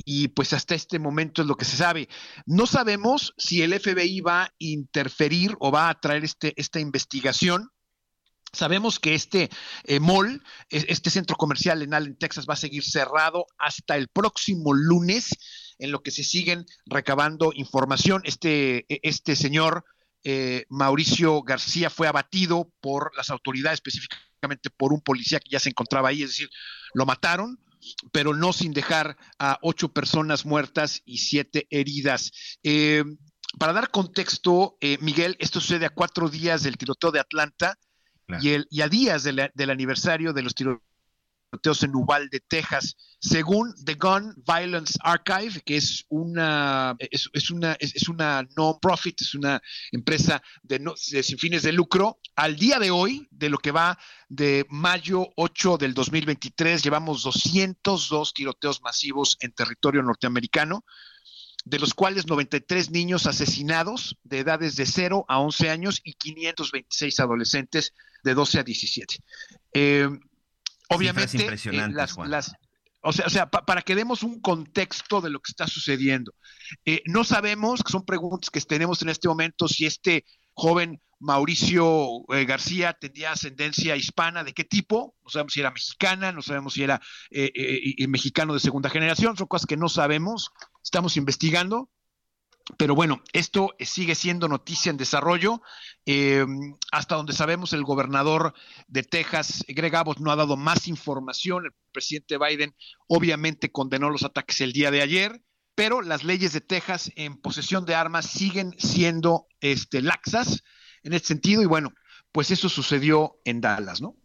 y pues hasta este momento es lo que se sabe. No sabemos si el FBI va a interferir o va a traer este, esta investigación. Sabemos que este eh, mall, este centro comercial en Allen, Texas, va a seguir cerrado hasta el próximo lunes, en lo que se siguen recabando información. Este, e, este señor eh, Mauricio García fue abatido por las autoridades, específicamente por un policía que ya se encontraba ahí, es decir, lo mataron, pero no sin dejar a ocho personas muertas y siete heridas. Eh, para dar contexto, eh, Miguel, esto sucede a cuatro días del tiroteo de Atlanta y, el, y, a días del aniversario de los tiroteos en Uvalde, Texas. Según The Gun Violence Archive, que es una, es, una, es, una non-profit, es una empresa de, no, sin fines de lucro, al día de hoy, de lo que va de mayo 8 del 2023, llevamos 202 tiroteos masivos en territorio norteamericano de los cuales 93 niños asesinados de edades de 0 a 11 años y 526 adolescentes de 12 a 17. Eh, Obviamente, eh, las, o sea, o sea para que demos un contexto de lo que está sucediendo. Eh, no sabemos, que son preguntas que tenemos en este momento, si este joven Mauricio eh, García tendría ascendencia hispana, de qué tipo, no sabemos si era mexicana, no sabemos si era mexicano de segunda generación, son cosas que no sabemos, estamos investigando. Pero bueno, esto sigue siendo noticia en desarrollo. Eh, hasta donde sabemos, el gobernador de Texas, Greg Abbott, no ha dado más información. El presidente Biden obviamente condenó los ataques el día de ayer, pero las leyes de Texas en posesión de armas siguen siendo este, laxas en este sentido. Y bueno, pues eso sucedió en Dallas, ¿no?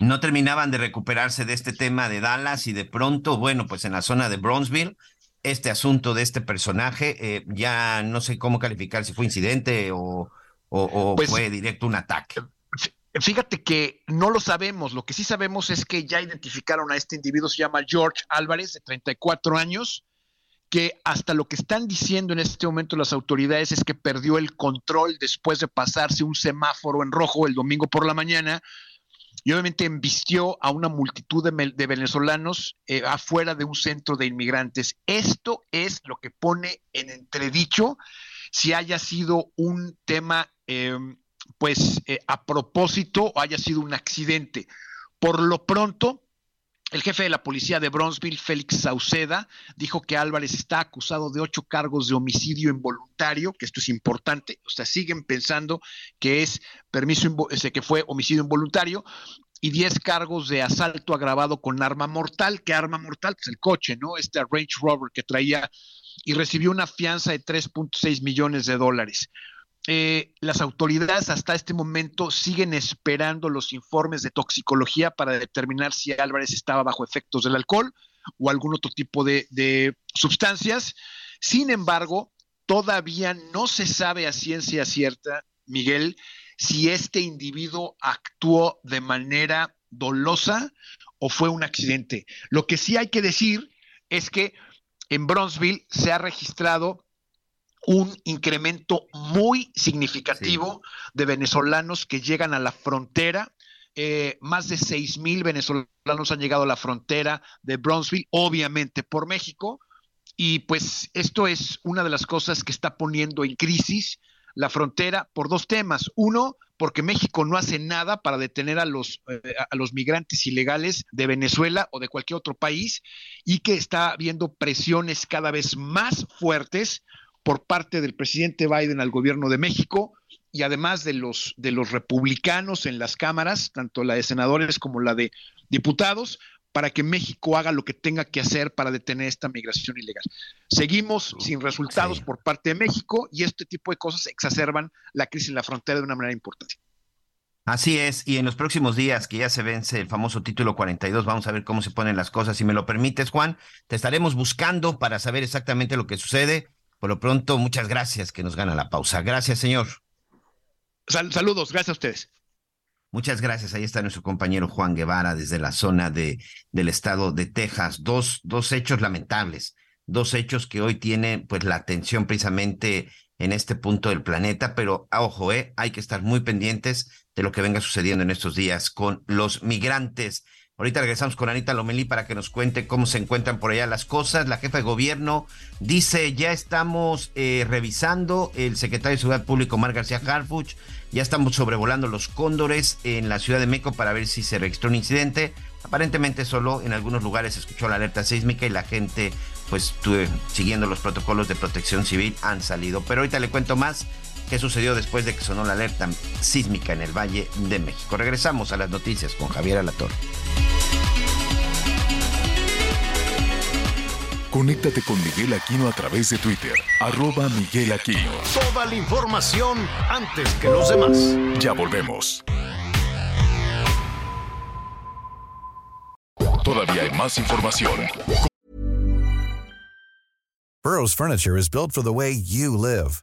No terminaban de recuperarse de este tema de Dallas y de pronto, bueno, pues en la zona de Bronzeville este asunto de este personaje, eh, ya no sé cómo calificar si fue incidente o, pues, fue directo un ataque. Fíjate que no lo sabemos, lo que sí sabemos es que ya identificaron a este individuo, se llama George Álvarez, de 34 años, que hasta lo que están diciendo en este momento las autoridades es que perdió el control después de pasarse un semáforo en rojo el domingo por la mañana y obviamente embistió a una multitud de, venezolanos eh, afuera de un centro de inmigrantes. Esto es lo que pone en entredicho si haya sido un tema, em, pues, eh, a propósito o haya sido un accidente. Por lo pronto, el jefe de la policía de Bronzeville, Félix Sauceda, dijo que Álvarez está acusado de ocho cargos de homicidio involuntario, que esto es importante, o sea, siguen pensando que es permiso, que fue homicidio involuntario, y diez cargos de asalto agravado con arma mortal. ¿Qué arma mortal? Pues el coche, ¿no? Este Range Rover que traía y recibió una fianza de 3.6 millones de dólares. Eh, las autoridades hasta este momento siguen esperando los informes de toxicología para determinar si Álvarez estaba bajo efectos del alcohol o algún otro tipo de, sustancias. Sin embargo, todavía no se sabe a ciencia cierta, Miguel, si este individuo actuó de manera dolosa o fue un accidente. Lo que sí hay que decir es que en Bronzeville se ha registrado un incremento muy significativo de venezolanos que llegan a la frontera. Eh, más de seis mil venezolanos han llegado a la frontera de Bronzeville, obviamente por México. Y pues esto es una de las cosas que está poniendo en crisis la frontera por dos temas. Uno, porque México no hace nada para detener a los, eh, a los migrantes ilegales de Venezuela o de cualquier otro país y que está habiendo presiones cada vez más fuertes por parte del presidente Biden al gobierno de México y además de los, de los republicanos en las cámaras, tanto la de senadores como la de diputados, para que México haga lo que tenga que hacer para detener esta migración ilegal. Seguimos sin resultados por parte de México y este tipo de cosas exacerban la crisis en la frontera de una manera importante. Así es, y en los próximos días que ya se vence el famoso título 42, vamos a ver cómo se ponen las cosas. Si me lo permites, Juan, te estaremos buscando para saber exactamente lo que sucede. Por lo pronto, muchas gracias que nos gana la pausa. Gracias, señor. saludos, gracias a ustedes. Muchas gracias. Ahí está nuestro compañero Juan Guevara desde la zona de, del estado de Texas. Dos, dos hechos lamentables, dos hechos que hoy tienen pues la atención precisamente en este punto del planeta, pero ojo, eh, hay que estar muy pendientes de lo que venga sucediendo en estos días con los migrantes. Ahorita regresamos con Anita Lomelí para que nos cuente cómo se encuentran por allá las cosas. La jefa de gobierno dice, ya estamos eh, revisando, el secretario de Seguridad Pública, Omar García Harfuch, ya estamos sobrevolando los cóndores en la Ciudad de México para ver si se registró un incidente. Aparentemente solo en algunos lugares se escuchó la alerta sísmica y la gente, pues siguiendo los protocolos de protección civil, han salido. Pero ahorita le cuento más qué sucedió después de que sonó la alerta sísmica en el Valle de México. Regresamos a las noticias con Javier Alatorre. Conéctate con Miguel Aquino a través de Twitter, arroba Miguel Aquino. Toda la información antes que los demás. Ya volvemos. Todavía hay más información. Burroughs Furniture is built for the way you live.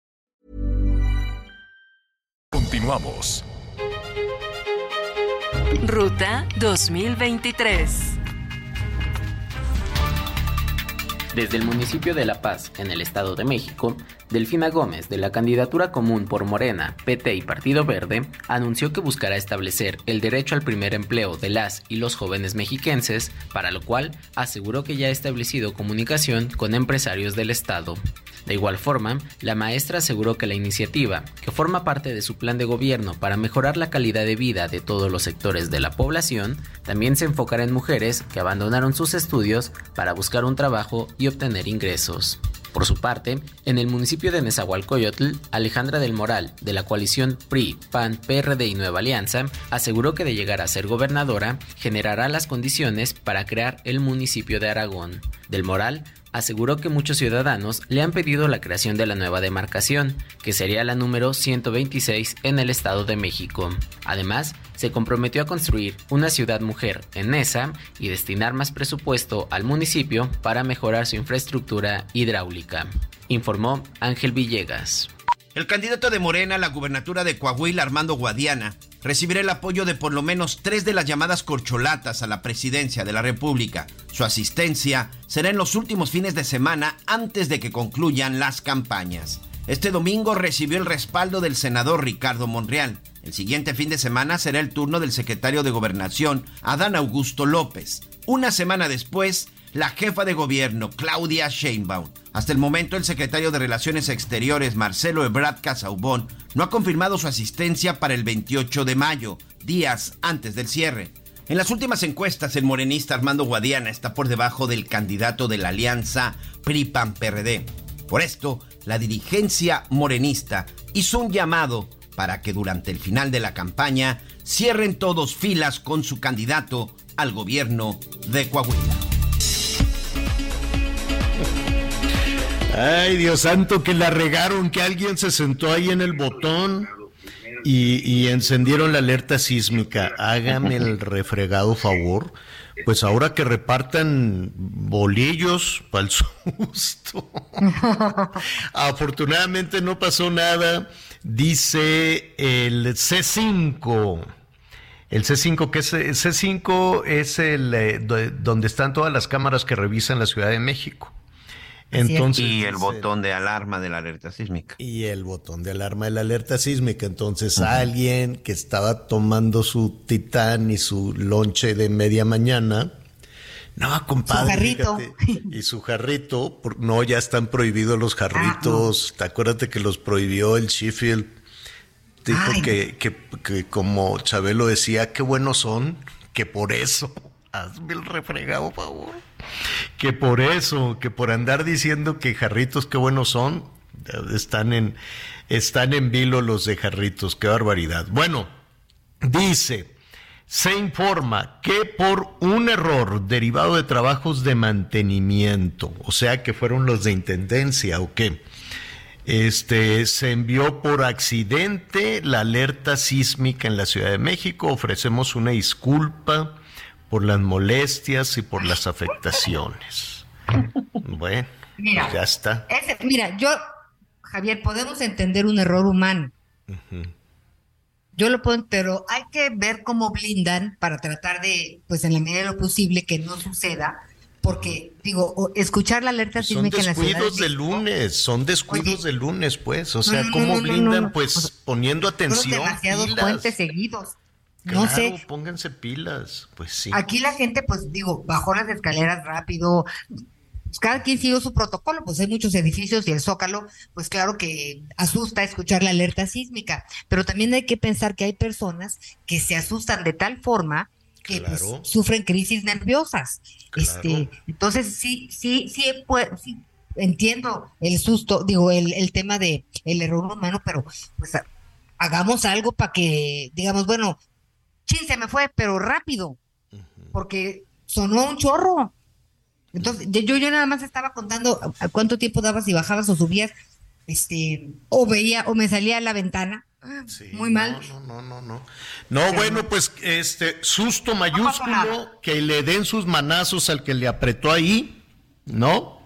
Continuamos. Ruta 2023. Desde el municipio de La Paz, en el Estado de México, Delfina Gómez, de la candidatura común por Morena, PT y Partido Verde, anunció que buscará establecer el derecho al primer empleo de las y los jóvenes mexiquenses, para lo cual aseguró que ya ha establecido comunicación con empresarios del Estado. De igual forma, la maestra aseguró que la iniciativa, que forma parte de su plan de gobierno para mejorar la calidad de vida de todos los sectores de la población, también se enfocará en mujeres que abandonaron sus estudios para buscar un trabajo y obtener ingresos. Por su parte, en el municipio de Nezahualcóyotl, Alejandra del Moral, de la coalición PRI, PAN, PRD y Nueva Alianza, aseguró que de llegar a ser gobernadora, generará las condiciones para crear el municipio de Aragón. Del Moral aseguró que muchos ciudadanos le han pedido la creación de la nueva demarcación, que sería la número 126 en el Estado de México. Además, se comprometió a construir una ciudad mujer en Nesa y destinar más presupuesto al municipio para mejorar su infraestructura hidráulica, informó Ángel Villegas. El candidato de Morena a la gubernatura de Coahuila, Armando Guadiana, recibirá el apoyo de por lo menos tres de las llamadas corcholatas a la presidencia de la República. Su asistencia será en los últimos fines de semana antes de que concluyan las campañas. Este domingo recibió el respaldo del senador Ricardo Monreal. El siguiente fin de semana será el turno del secretario de Gobernación, Adán Augusto López. Una semana después, la jefa de gobierno, Claudia Sheinbaum. Hasta el momento, el secretario de Relaciones Exteriores, Marcelo Ebrard Casaubón, no ha confirmado su asistencia para el 28 de mayo, días antes del cierre. En las últimas encuestas, el morenista Armando Guadiana está por debajo del candidato de la alianza PRI-PAN-PRD. Por esto, la dirigencia morenista hizo un llamado para que durante el final de la campaña cierren todos filas con su candidato al gobierno de Coahuila. Ay, Dios santo, que la regaron, que alguien se sentó ahí en el botón y, encendieron la alerta sísmica. Hágame el refregado favor. Pues ahora que repartan bolillos para el susto. Afortunadamente no pasó nada, dice el C5. El C5, que es el C5 es el eh, donde están todas las cámaras que revisan la Ciudad de México. Entonces, y el botón de alarma de la alerta sísmica. Y el botón de alarma de la alerta sísmica. Entonces, alguien que estaba tomando su titán y su lonche de media mañana. No, compadre. Su jarrito. y su jarrito. No, ya están prohibidos los jarritos. ¿Te acuerdas que los prohibió el Sheffield? Dijo que, que, que como Chabelo decía, qué buenos son, que por eso. Hazme el refregado, favor. Que por eso, que por andar diciendo que jarritos qué buenos son, están en, están en vilo los de jarritos, qué barbaridad. Bueno, dice, se informa que por un error derivado de trabajos de mantenimiento, o sea que fueron los de intendencia o qué, este, se envió por accidente la alerta sísmica en la Ciudad de México. Ofrecemos una disculpa por las molestias y por las afectaciones. Bueno, Mira, pues ya está. ese- mira, yo, Javier, podemos entender un error humano. Yo lo puedo, pero hay que ver cómo blindan para tratar de, pues en la medida de lo posible, que no suceda. Porque, digo, escuchar la alerta Son sísmica en la ciudad de descuidos de lunes, son descuidos de lunes, pues. O sea, no, no, ¿cómo no, blindan? Pues poniendo atención. demasiados puentes seguidos. No Claro, sé, pónganse pilas. Pues sí. Aquí la gente, pues digo, bajó las escaleras rápido. Cada quien siguió su protocolo, pues hay muchos edificios y el zócalo, pues claro que asusta escuchar la alerta sísmica, pero también hay que pensar que hay personas que se asustan de tal forma que pues, sufren crisis nerviosas. Este, entonces sí, sí, sí, pues, sí, entiendo el susto, digo, el, el tema de el error humano, pero pues ha- hagamos algo para que, digamos, bueno, chin, se me fue, pero rápido, porque sonó un chorro. Entonces, yo, yo nada más estaba contando a, cuánto tiempo dabas y bajabas o subías, este, o veía, o me salía a la ventana. Muy mal. No, no, no, no. No, bueno, pues este susto mayúsculo, que le den sus manazos al que le apretó ahí, ¿no?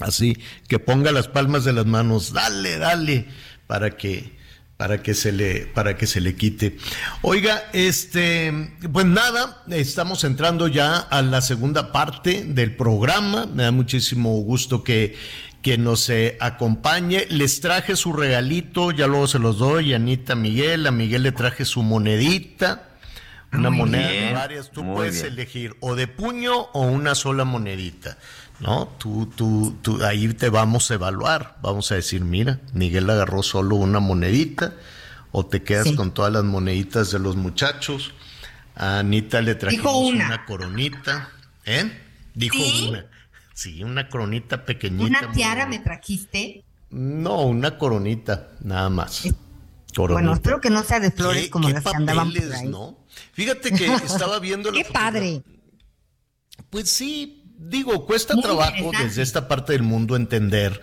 Así, que ponga las palmas de las manos, dale, dale, para que para que se le para que se le quite. Oiga, este, pues nada, estamos entrando ya a la segunda parte del programa. Me da muchísimo gusto que que nos eh, acompañe. Les traje su regalito, ya luego se los doy, Anita Miguel. A Miguel le traje su monedita, una Muy moneda de bien, varias. Tú muy puedes bien. elegir o de puño o una sola monedita. ¿No? Tú, tú, tú, ahí te vamos a evaluar. Vamos a decir, mira, Miguel agarró solo una monedita, o te quedas con todas las moneditas de los muchachos. A Anita le trajimos una. una. coronita. ¿Eh? Dijo ¿Sí? una. Sí, una coronita pequeñita. Una tiara me trajiste. no, una coronita, nada más. Bueno, espero que no sea de flores ¿Qué- como las que andaban por papeles, ahí. no? Fíjate que estaba viendo la Qué padre. Pues sí, digo, cuesta Muy trabajo desde esta parte del mundo entender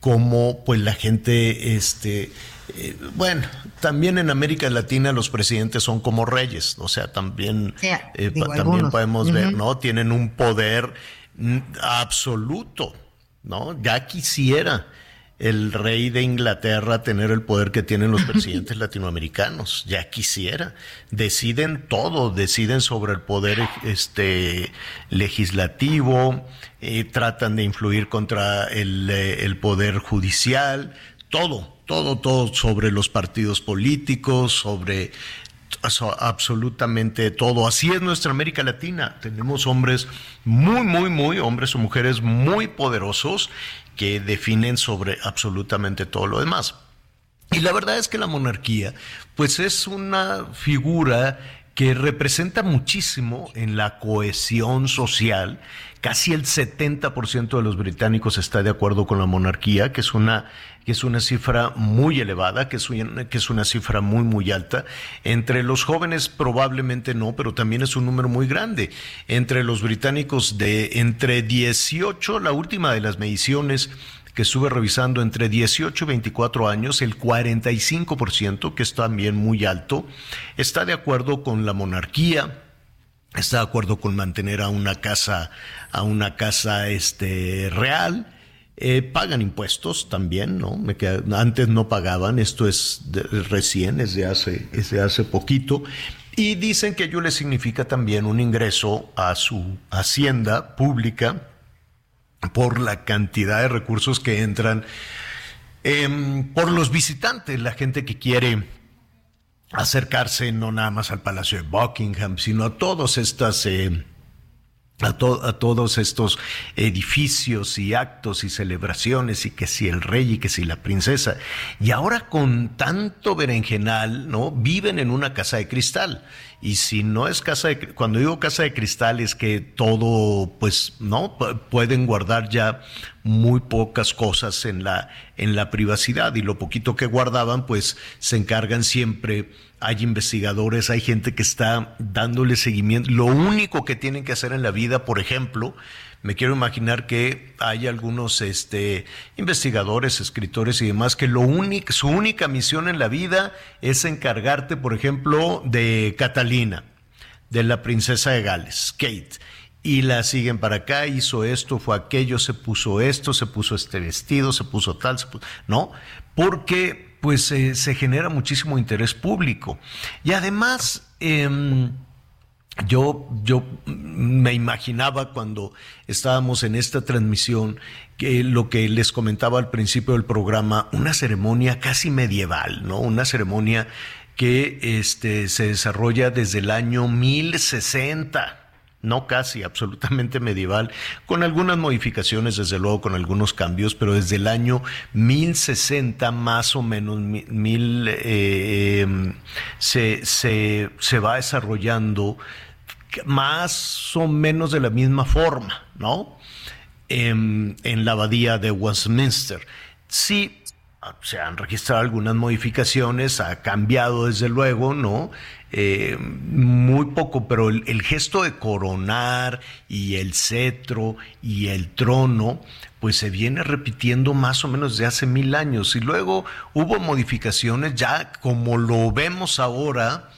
cómo pues la gente, este, eh, bueno, también en América Latina los presidentes son como reyes, o sea, también, Sí, eh, digo, pa- también podemos ver. ¿no? Tienen un poder absoluto, ¿no? Ya quisiera el rey de Inglaterra tener el poder que tienen los presidentes latinoamericanos, ya quisiera. Deciden todo, deciden sobre el poder este legislativo, eh, tratan de influir contra el, eh, el poder judicial, todo, todo, todo sobre los partidos políticos, sobre so- absolutamente todo. Así es nuestra América Latina. Tenemos hombres muy, muy, muy, hombres o mujeres muy poderosos que definen sobre absolutamente todo lo demás. Y la verdad es que la monarquía, pues es una figura que representa muchísimo en la cohesión social. Casi el 70% de los británicos está de acuerdo con la monarquía, que es una, que es una cifra muy elevada, que es, una, que es una cifra muy, muy alta. Entre los jóvenes probablemente no, pero también es un número muy grande. Entre los británicos de entre 18, la última de las mediciones que estuve revisando entre 18 y 24 años, el 45%, que es también muy alto, está de acuerdo con la monarquía, está de acuerdo con mantener a una casa, a una casa este, real. Eh, pagan impuestos también, ¿no? Me antes no pagaban, esto es recién, es de, hace, es de hace poquito. Y dicen que ello le significa también un ingreso a su hacienda pública por la cantidad de recursos que entran em, por los visitantes, la gente que quiere acercarse no nada más al Palacio de Buckingham, sino a todos estas eh, a, a todos estos edificios y actos y celebraciones y que si el rey y que si la princesa. Y ahora con tanto berenjenal, ¿no? Viven en una casa de cristal. Y si no es casa de, cuando digo casa de cristal es que todo, pues, ¿no? Pu- Pueden guardar ya muy pocas cosas en la, en la privacidad y lo poquito que guardaban, pues se encargan siempre hay investigadores, hay gente que está dándole seguimiento. Lo único que tienen que hacer en la vida, por ejemplo, me quiero imaginar que hay algunos este, investigadores, escritores y demás que lo su única misión en la vida es encargarte, por ejemplo, de Catalina, de la princesa de Gales, Kate. Y la siguen para acá, hizo esto, fue aquello, se puso esto, se puso este vestido, se puso tal, se puso, ¿no? Porque pues eh, se genera muchísimo interés público. Y además, em, yo, yo me imaginaba cuando estábamos en esta transmisión que lo que les comentaba al principio del programa, una ceremonia casi medieval, ¿no? Una ceremonia que este, se desarrolla desde el año 1060 no casi, absolutamente medieval, con algunas modificaciones, desde luego, con algunos cambios, pero desde el año 1060 más o menos, mil, eh, em, se, se, se va desarrollando más o menos de la misma forma, ¿no? En, en la abadía de Westminster. Sí, se han registrado algunas modificaciones, ha cambiado desde luego, ¿no? Eh, muy poco, pero el, gesto de coronar y el cetro y el trono, pues se viene repitiendo más o menos de hace mil años. Y luego hubo modificaciones, ya como lo vemos ahora,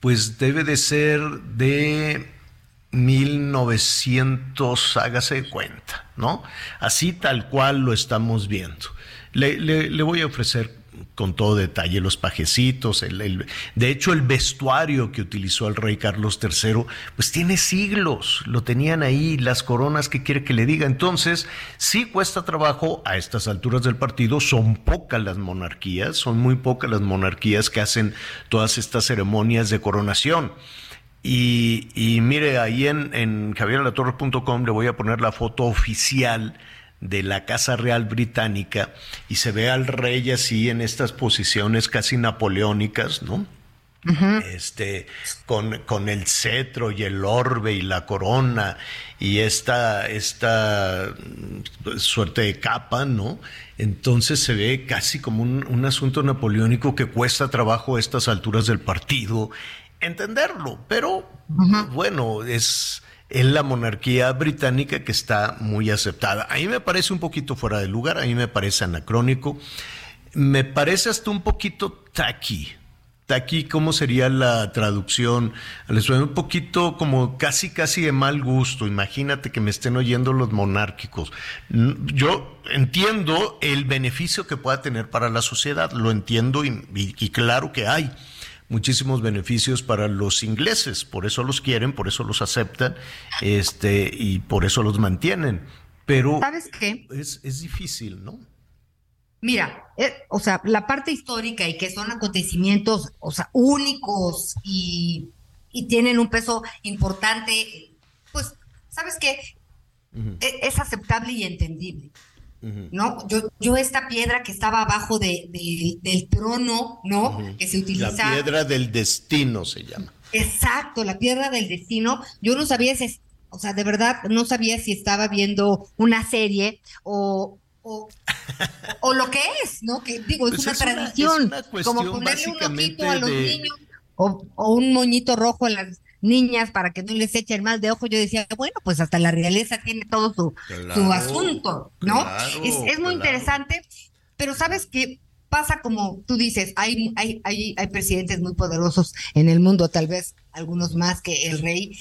pues debe de ser de 1900, hágase cuenta, ¿no? Así tal cual lo estamos viendo. Le, voy a ofrecer con todo detalle los pajecitos, el, de hecho el vestuario que utilizó el rey Carlos III, pues tiene siglos, lo tenían ahí, las coronas que quiere que le diga. Entonces, sí cuesta trabajo a estas alturas del partido, son pocas las monarquías, son muy pocas las monarquías que hacen todas estas ceremonias de coronación. Y, mire, ahí en, en javieralatorre.com le voy a poner la foto oficial de la Casa Real Británica y se ve al rey así en estas posiciones casi napoleónicas, ¿no? Este, con, con, el cetro y el orbe y la corona y esta, esta suerte de capa, ¿no? Entonces se ve casi como un, un asunto napoleónico que cuesta trabajo a estas alturas del partido entenderlo, pero bueno, es, es la monarquía británica que está muy aceptada. A mí me parece un poquito fuera de lugar, a mí me parece anacrónico, me parece hasta un poquito tacky. Tacky, ¿cómo sería la traducción? Les suena un poquito como casi, casi de mal gusto. Imagínate que me estén oyendo los monárquicos. Yo entiendo el beneficio que pueda tener para la sociedad, lo entiendo y claro que hay muchísimos beneficios para los ingleses, por eso los quieren, por eso los aceptan, este, y por eso los mantienen. Pero ¿sabes qué? Es, es difícil, ¿no? Mira, eh, o sea, la parte histórica y que son acontecimientos, o sea, únicos y, y tienen un peso importante, pues, ¿sabes qué? E, es aceptable y entendible. ¿No? Yo, yo esta piedra que estaba abajo de, del trono, ¿no? Que se utiliza. La piedra del destino se llama. Exacto, la piedra del destino. Yo no sabía si, o sea, de verdad no sabía si estaba viendo una serie o, o, lo que es, ¿no? Que digo, es pues una tradición, como ponerle un ojito a los niños o, o, un moñito rojo en las niñas para que no les echen mal de ojo, yo decía, bueno, pues hasta la realeza tiene todo su, su asunto, ¿no? es, es, muy interesante, pero sabes que pasa como tú dices, hay, hay, hay, hay presidentes muy poderosos en el mundo, tal vez algunos más que el rey,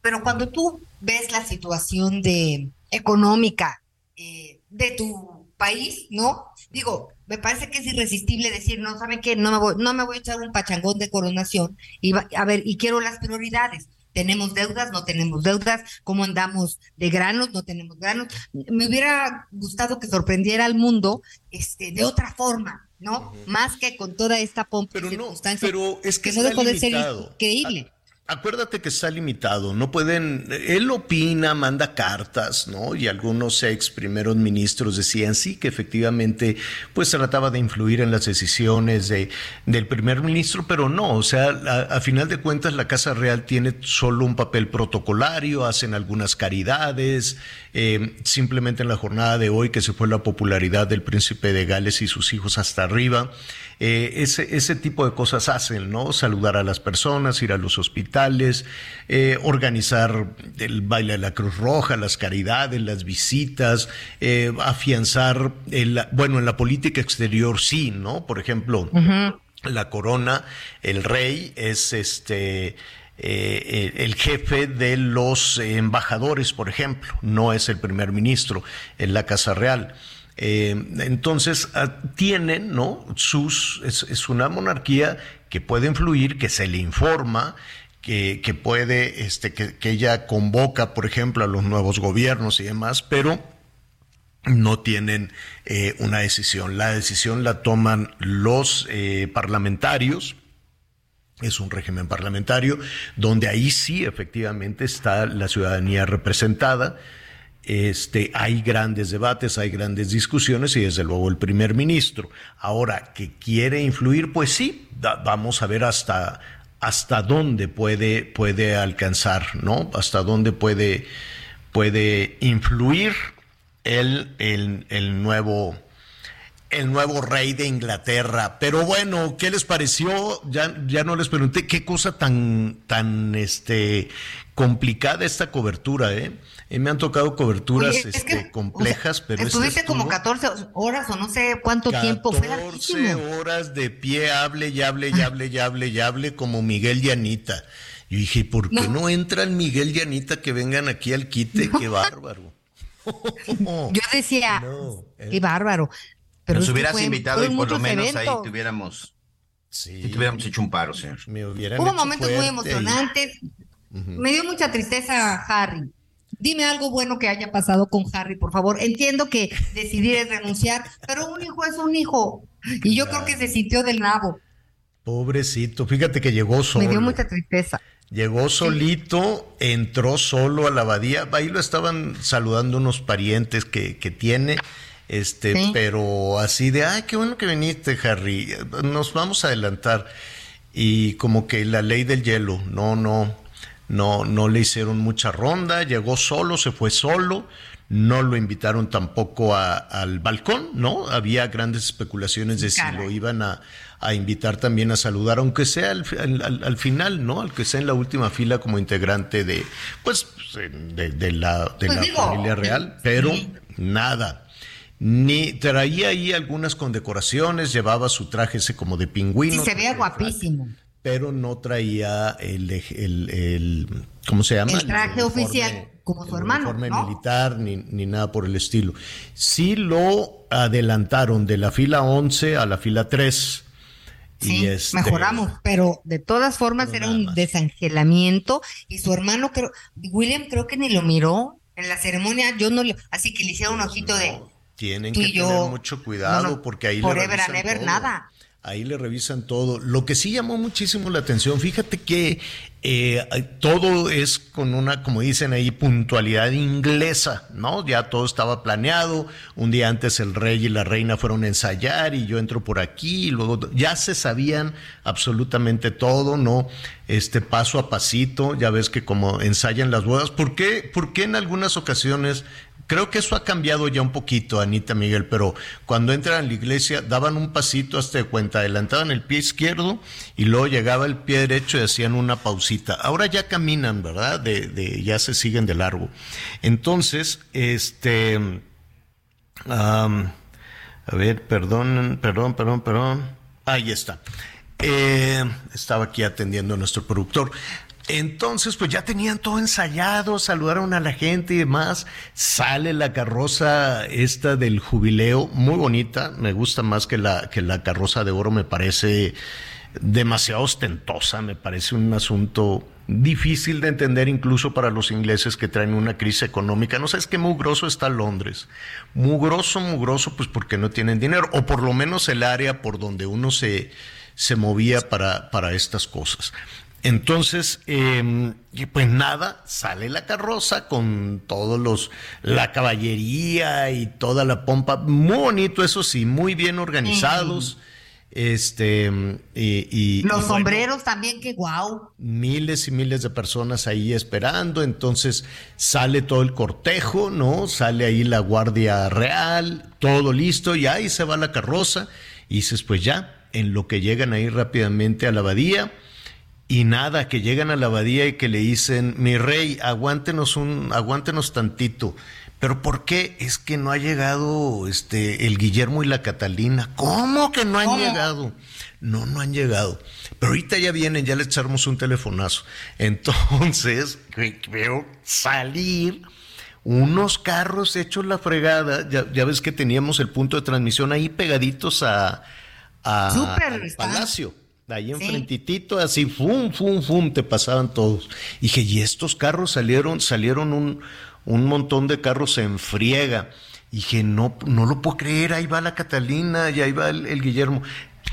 pero cuando tú ves la situación de económica eh, de tu país, ¿no? Digo, me parece que es irresistible decir, no, ¿saben qué? No me voy, no me voy a echar un pachangón de coronación y a ver, y quiero las prioridades. ¿Tenemos deudas? ¿No tenemos deudas? ¿Cómo andamos de granos? ¿No tenemos granos? Me hubiera gustado que sorprendiera al mundo este, de otra forma, ¿no? Más que con toda esta pompa pero y no, pero es que, no dejó de ser increíble. Acuérdate que está limitado, no pueden, él opina, manda cartas, ¿no? Y algunos ex primeros ministros decían sí que efectivamente pues trataba de influir en las decisiones de, del primer ministro, pero no, o sea, a, final de cuentas la Casa Real tiene solo un papel protocolario, hacen algunas caridades, eh, simplemente en la jornada de hoy que se fue la popularidad del príncipe de Gales y sus hijos hasta arriba, eh, ese, ese tipo de cosas hacen, ¿no? Saludar a las personas, ir a los hospitales, eh, organizar el baile de la Cruz Roja, las caridades, las visitas, afianzar, el, bueno, en la política exterior sí, ¿no? Por ejemplo, la corona, el rey es este eh, el jefe de los embajadores, por ejemplo, no es el primer ministro en la Casa Real. Eh, entonces, ah, tienen, ¿no? Sus, es, una monarquía que puede influir, que se le informa, que, puede, este, que, que, ella convoca, por ejemplo, a los nuevos gobiernos y demás, pero no tienen eh, una decisión. La decisión la toman los parlamentarios. Es un régimen parlamentario donde ahí sí efectivamente está la ciudadanía representada. Este, hay grandes debates, hay grandes discusiones y desde luego el primer ministro. Ahora, que quiere influir, pues sí, vamos a ver hasta, hasta dónde puede, puede alcanzar, ¿no? Hasta dónde puede, puede influir el, el, el nuevo el nuevo rey de Inglaterra. Pero bueno, ¿qué les pareció? Ya, ya no les pregunté qué cosa tan, tan este, complicada esta cobertura, ¿eh? eh me han tocado coberturas este, complejas, pero estuviste como 14 horas o no sé cuánto tiempo fue 14 horas de pie, hable y hable y hable y hable y hable como Miguel y Anita. Y dije, ¿por qué no. entran Miguel y Anita que vengan aquí al quite? Qué bárbaro. Yo decía, eh. qué bárbaro. Pero Nos hubieras invitado y por lo menos ahí tuviéramos, sí. tuviéramos hecho un paro, señor. Hubo momentos muy emocionantes. Me dio mucha tristeza Harry. Dime algo bueno que haya pasado con Harry, por favor. Entiendo que decidir es renunciar, pero un hijo es un hijo. Y yo creo que se sintió del nabo. Pobrecito, fíjate que llegó solo. Me dio mucha tristeza. Llegó solito, entró solo a la abadía, ahí lo estaban saludando unos parientes que, que tiene, este, pero así de, ay, qué bueno que viniste, Harry, nos vamos a adelantar. Y como que la ley del hielo, no, no, no, no le hicieron mucha ronda, llegó solo, se fue solo, no lo invitaron tampoco al balcón, ¿no? Había grandes especulaciones de si lo iban a, invitar también a saludar, aunque sea al, final, ¿no? Al que sea en la última fila como integrante de, pues, de, la, de pues la familia real, pero nada. Ni traía ahí algunas condecoraciones, llevaba su traje ese como de pingüino. Sí, se veía guapísimo pero no traía el, el, ¿cómo se llama? El traje oficial, como su hermano. Uniforme militar, ni, ni, nada por el estilo. Sí lo adelantaron de la fila 11 a la fila 3. Sí, este, mejoramos, pero de todas formas era un desangelamiento y su hermano creo, William creo que ni lo miró en la ceremonia, yo no le, así que le hicieron un ojito de... Tienen que tener mucho cuidado porque ahí forever le and ever, nada. Ahí le revisan todo. Lo que sí llamó muchísimo la atención, fíjate que eh, todo es con una, como dicen ahí, puntualidad inglesa, ¿no? Ya todo estaba planeado. Un día antes el rey y la reina fueron a ensayar y yo entro por aquí y luego ya se sabían absolutamente todo, ¿no? Este paso a pasito, ya ves que como ensayan las bodas. ¿Por qué, por qué en algunas ocasiones Creo que eso ha cambiado ya un poquito, Anita Miguel, pero cuando entran a la iglesia daban un pasito hasta de cuenta, adelantaban el pie izquierdo y luego llegaba el pie derecho y hacían una pausita. Ahora ya caminan, ¿verdad? De, de ya se siguen de largo. Entonces, este, a ver, perdón, perdón, perdón, perdón. Ahí está. Eh, estaba aquí atendiendo a nuestro productor. Entonces, pues ya tenían todo ensayado, saludaron a la gente y demás. Sale la carroza esta del jubileo, muy bonita, me gusta más que la, que la carroza de oro, me parece demasiado ostentosa, me parece un asunto difícil de entender incluso para los ingleses que traen una crisis económica. No sabes qué mugroso está Londres. Mugroso, mugroso, pues porque no tienen dinero, o por lo menos el área por donde uno se, se movía para, para estas cosas. Entonces, eh, pues nada, sale la carroza con todos los, la caballería y toda la pompa, muy bonito, eso sí, muy bien organizados. Este, y, los sombreros también, qué guau. Miles y miles de personas ahí esperando, entonces sale todo el cortejo, ¿no? Sale ahí la Guardia Real, todo listo, y ahí se va la carroza, y dices, pues ya, en lo que llegan ahí rápidamente a la abadía, y nada, que llegan a la abadía y que le dicen, mi rey, aguántenos un, aguántenos tantito. pero ¿por qué? Es que no ha llegado este el Guillermo y la Catalina. ¿Cómo que no han llegado? No, no han llegado. Pero ahorita ya vienen, ya les echamos un telefonazo. Entonces, veo salir unos carros hechos la fregada. Ya, ves que teníamos el punto de transmisión ahí pegaditos a, al Palacio. Ahí enfrentitito, así, fum, fum, fum, te pasaban todos. Y dije, y estos carros salieron, salieron un, un montón de carros en friega. Y dije, no, no lo puedo creer, ahí va la Catalina y ahí va el Guillermo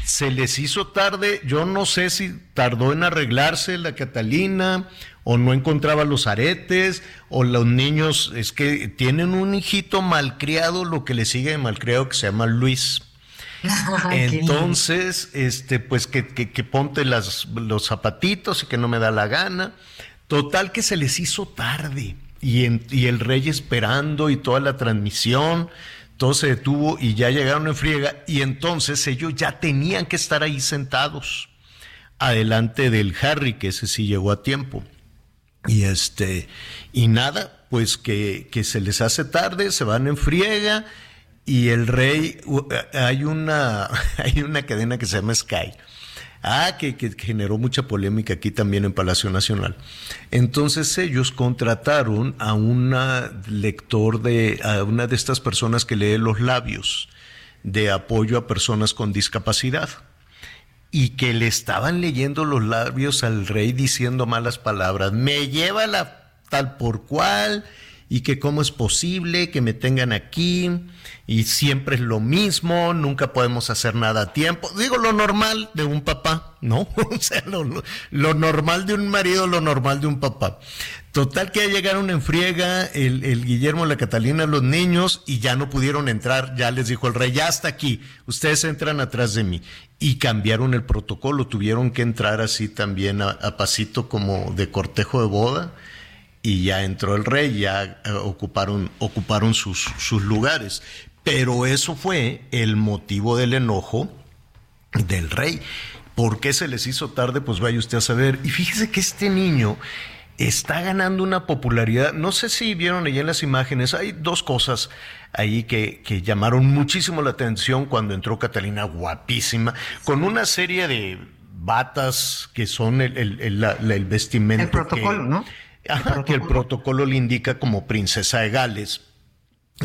se les hizo tarde, yo no sé si tardó en arreglarse la Catalina o no encontraba los aretes o los niños, es que tienen un hijito malcriado, lo que le sigue de malcriado que se llama Luis. Entonces, este, pues que, que, ponte las, los zapatitos y que no me da la gana. Total que se les hizo tarde y, y el rey esperando y toda la transmisión todo se detuvo y ya llegaron en friega y entonces ellos ya tenían que estar ahí sentados adelante del Harry, que ese sí llegó a tiempo. Y este, y nada, pues que, que se les hace tarde, se van en friega y el rey, hay una, hay una cadena que se llama Sky Ah, que, generó mucha polémica aquí también en Palacio Nacional. Entonces ellos contrataron a una lector de, a una de estas personas que lee los labios de apoyo a personas con discapacidad y que le estaban leyendo los labios al rey diciendo malas palabras. Me lleva la tal por cual y que cómo es posible que me tengan aquí y siempre es lo mismo, nunca podemos hacer nada a tiempo. Digo lo normal de un papá, ¿no? o sea, lo, normal de un marido, lo normal de un papá. Total que ya llegaron en friega el, el, Guillermo, la Catalina, los niños y ya no pudieron entrar, ya les dijo el rey, ya está aquí, ustedes entran atrás de mí. Y cambiaron el protocolo, tuvieron que entrar así también a pasito como de cortejo de boda y ya entró el rey, ya eh, ocuparon, ocuparon sus, sus lugares. Pero eso fue el motivo del enojo del rey. ¿Por qué se les hizo tarde? Pues vaya usted a saber. Y fíjese que este niño está ganando una popularidad. No sé si vieron ahí en las imágenes, hay dos cosas ahí que, que llamaron muchísimo la atención cuando entró Catalina, guapísima, con una serie de batas que son el, el, el, el vestimenta. El protocolo, ¿no? Que el protocolo le indica como princesa de Gales,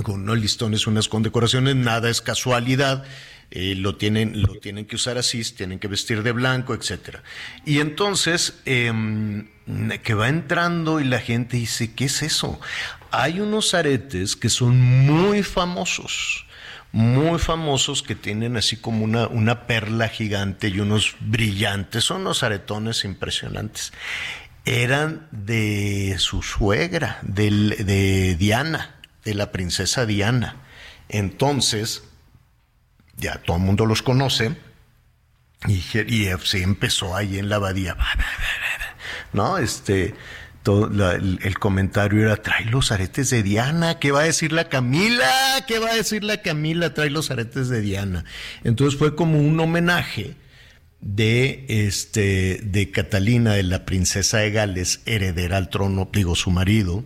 con unos listones, unas condecoraciones, nada es casualidad. Eh, lo, tienen, lo tienen que usar así, tienen que vestir de blanco, etcétera. Y entonces, em, que va entrando y la gente dice, ¿qué es eso? Hay unos aretes que son muy famosos, muy famosos que tienen así como una, una perla gigante y unos brillantes, son unos aretones impresionantes eran de su suegra, de Diana, de la princesa Diana. Entonces, ya todo el mundo los conoce, y, y sí empezó ahí en la abadía, ¿no? Este, todo el, comentario era, trae los aretes de Diana, ¿qué va a decir la Camila? ¿Qué va a decir la Camila? Trae los aretes de Diana. Entonces fue como un homenaje de, este, de Catalina, de la princesa de Gales, heredera al trono, digo, su marido,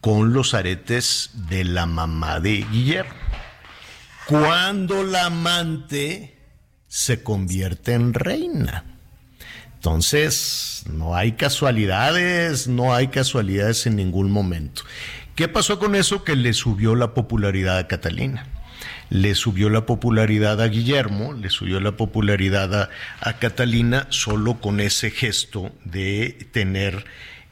con los aretes de la mamá de Guillermo. Cuando la amante se convierte en reina. Entonces, no hay casualidades, no hay casualidades en ningún momento. ¿Qué pasó con eso? Que le subió la popularidad a Catalina le subió la popularidad a Guillermo, le subió la popularidad a, Catalina solo con ese gesto de tener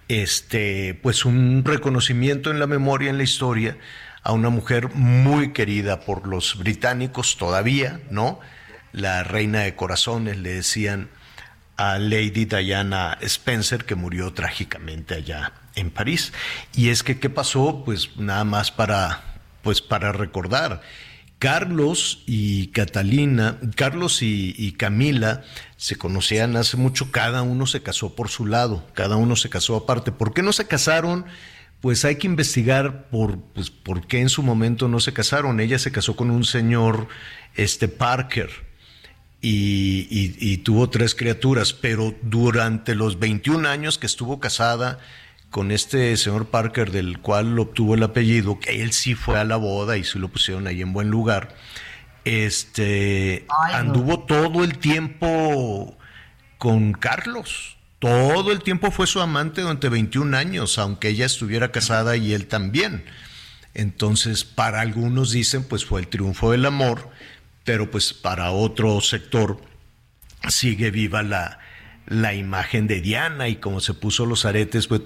este pues un reconocimiento en la memoria, en la historia, a una mujer muy querida por los británicos todavía, ¿no? La reina de corazones le decían a Lady Diana Spencer que murió trágicamente allá en París. Y es que qué pasó, pues nada más para pues para recordar Carlos y Catalina, Carlos y, Camila se conocían hace mucho, cada uno se casó por su lado, cada uno se casó aparte. ¿Por qué no se casaron? Pues hay que investigar por, pues, por qué en su momento no se casaron. Ella se casó con un señor, este Parker, y, y tuvo tres criaturas, pero durante los 21 años que estuvo casada, con este señor Parker, del cual obtuvo el apellido, que él sí fue a la boda y sí lo pusieron ahí en buen lugar, este, anduvo todo el tiempo con Carlos. Todo el tiempo fue su amante durante 21 años, aunque ella estuviera casada y él también. Entonces, para algunos dicen, pues fue el triunfo del amor, pero pues para otro sector sigue viva la, la imagen de Diana y como se puso los aretes, pues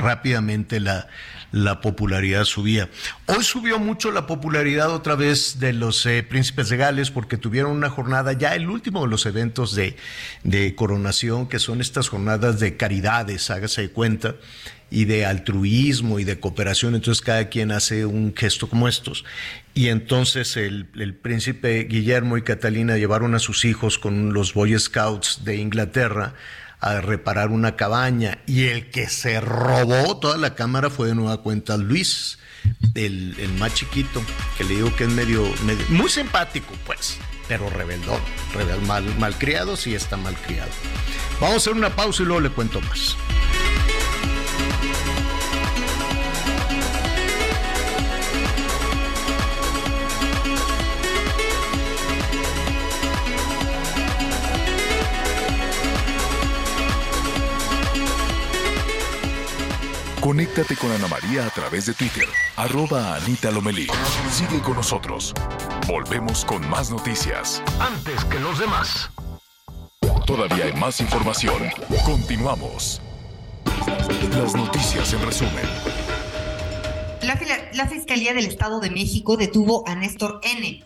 rápidamente la, la popularidad subía. Hoy subió mucho la popularidad otra vez de los eh, príncipes de Gales porque tuvieron una jornada, ya el último de los eventos de, de coronación, que son estas jornadas de caridades, hágase de cuenta, y de altruismo y de cooperación, entonces cada quien hace un gesto como estos. Y entonces el, príncipe Guillermo y Catalina llevaron a sus hijos con los Boy Scouts de Inglaterra a reparar una cabaña y el que se robó toda la cámara fue de nueva cuenta Luis, el, el más chiquito, que le digo que es medio, muy simpático pues, pero rebeldón, rebel, mal, malcriado sí está malcriado. Vamos a hacer una pausa y luego le cuento más. Conéctate con Ana María a través de Twitter, arroba Anita Lomelí. Sigue con nosotros. Volvemos con más noticias. Antes que los demás. Todavía hay más información. Continuamos. Las noticias en resumen. La, la, Fiscalía del Estado de México detuvo a Néstor N.,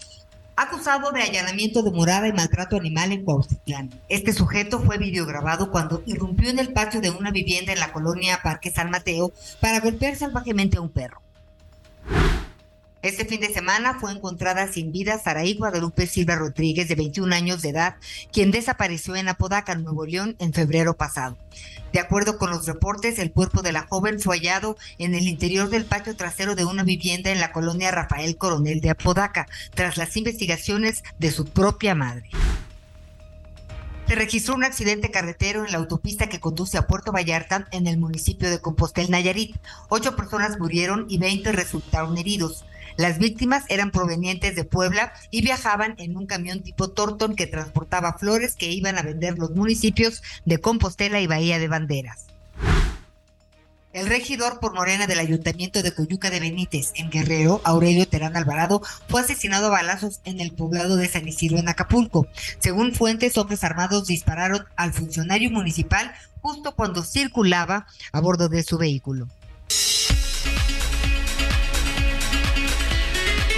acusado de allanamiento de morada y maltrato animal en Cuautitlán. Este sujeto fue videograbado cuando irrumpió en el patio de una vivienda en la colonia Parque San Mateo para golpear salvajemente a un perro. Este fin de semana fue encontrada sin vida Saraí Guadalupe Silva Rodríguez, de 21 años de edad, quien desapareció en Apodaca, Nuevo León, en febrero pasado. De acuerdo con los reportes, el cuerpo de la joven fue hallado en el interior del patio trasero de una vivienda en la colonia Rafael Coronel de Apodaca, tras las investigaciones de su propia madre. Se registró un accidente carretero en la autopista que conduce a Puerto Vallarta en el municipio de Compostel, Nayarit. Ocho personas murieron y 20 resultaron heridos. Las víctimas eran provenientes de Puebla y viajaban en un camión tipo Torton que transportaba flores que iban a vender los municipios de Compostela y Bahía de Banderas. El regidor por Morena del Ayuntamiento de Coyuca de Benítez, en Guerrero, Aurelio Terán Alvarado, fue asesinado a balazos en el poblado de San Isidro, en Acapulco. Según fuentes, hombres armados dispararon al funcionario municipal justo cuando circulaba a bordo de su vehículo.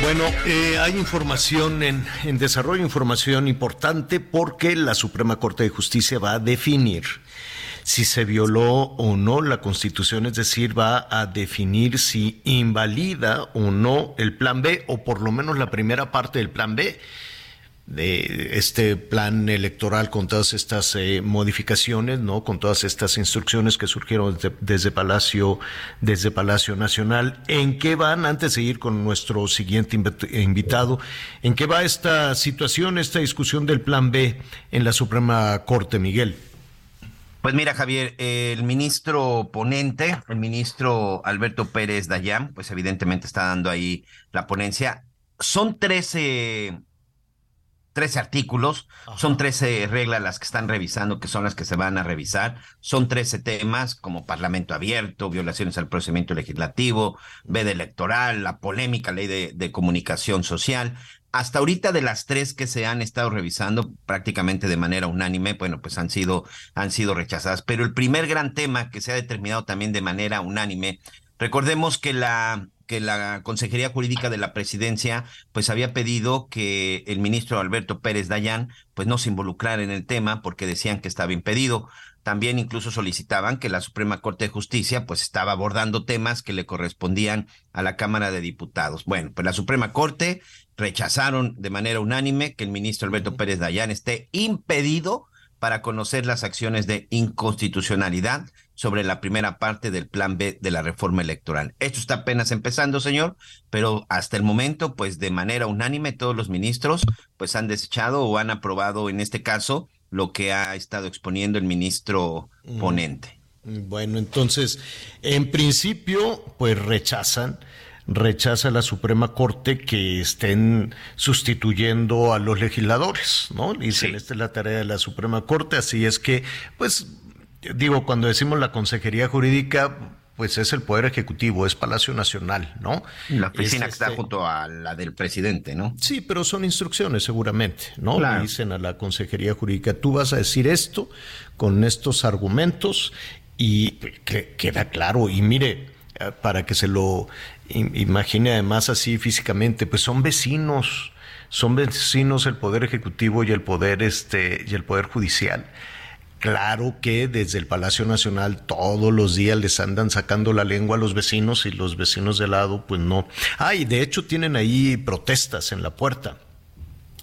Bueno, eh, hay información en, en desarrollo, información importante porque la Suprema Corte de Justicia va a definir si se violó o no la Constitución, es decir, va a definir si invalida o no el Plan B o por lo menos la primera parte del Plan B de este plan electoral con todas estas eh, modificaciones, ¿no? Con todas estas instrucciones que surgieron desde, Palacio, desde Palacio Nacional. ¿En qué van, antes de ir con nuestro siguiente invitado, en qué va esta situación, esta discusión del plan B en la Suprema Corte, Miguel? Pues mira, Javier, el ministro ponente, el ministro Alberto Pérez Dayán, pues evidentemente está dando ahí la ponencia. Son 13 13 artículos, son 13 reglas las que están revisando, que son las que se van a revisar, son 13 temas como Parlamento abierto, violaciones al procedimiento legislativo, veda electoral, la polémica ley de, de comunicación social. Hasta ahorita de las tres que se han estado revisando prácticamente de manera unánime, bueno, pues han sido, han sido rechazadas. Pero el primer gran tema que se ha determinado también de manera unánime, recordemos que la que la Consejería Jurídica de la Presidencia pues había pedido que el ministro Alberto Pérez Dayán pues no se involucrara en el tema porque decían que estaba impedido. También incluso solicitaban que la Suprema Corte de Justicia pues estaba abordando temas que le correspondían a la Cámara de Diputados. Bueno, pues la Suprema Corte rechazaron de manera unánime que el ministro Alberto Pérez Dayán esté impedido para conocer las acciones de inconstitucionalidad sobre la primera parte del plan B de la reforma electoral. Esto está apenas empezando, señor, pero hasta el momento, pues de manera unánime, todos los ministros pues han desechado o han aprobado en este caso lo que ha estado exponiendo el ministro ponente. Bueno, entonces, en principio, pues rechazan rechaza la Suprema Corte que estén sustituyendo a los legisladores, ¿no? Dicen, esta es la tarea de la Suprema Corte, así es que, pues, digo, cuando decimos la Consejería Jurídica, pues es el Poder Ejecutivo, es Palacio Nacional, ¿no? La oficina Es, que está este, junto a la del presidente, ¿no? Sí, pero son instrucciones seguramente, ¿no? Claro. Le dicen a la Consejería Jurídica, tú vas a decir esto con estos argumentos y que queda claro. Y mire, eh, para que se lo im- imagine además así físicamente, pues son vecinos, son vecinos el Poder Ejecutivo y el Poder, este, y el Poder Judicial. Claro que desde el Palacio Nacional todos los días les andan sacando la lengua a los vecinos y los vecinos de lado, pues no. Ah, y de hecho tienen ahí protestas en la puerta.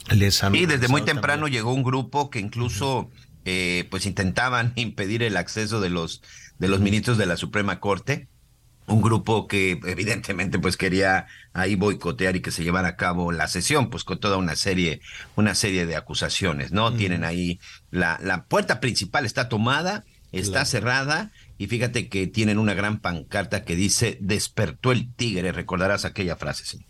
Les han Y desde muy temprano también. llegó un grupo que incluso eh, pues intentaban impedir el acceso de los de los ministros de la Suprema Corte. Un grupo que evidentemente pues quería ahí boicotear y que se llevara a cabo la sesión, pues con toda una serie, una serie de acusaciones, ¿no? Tienen ahí la, la puerta principal está tomada, está Claro. cerrada, y fíjate que tienen una gran pancarta que dice despertó el tigre, recordarás aquella frase, sí.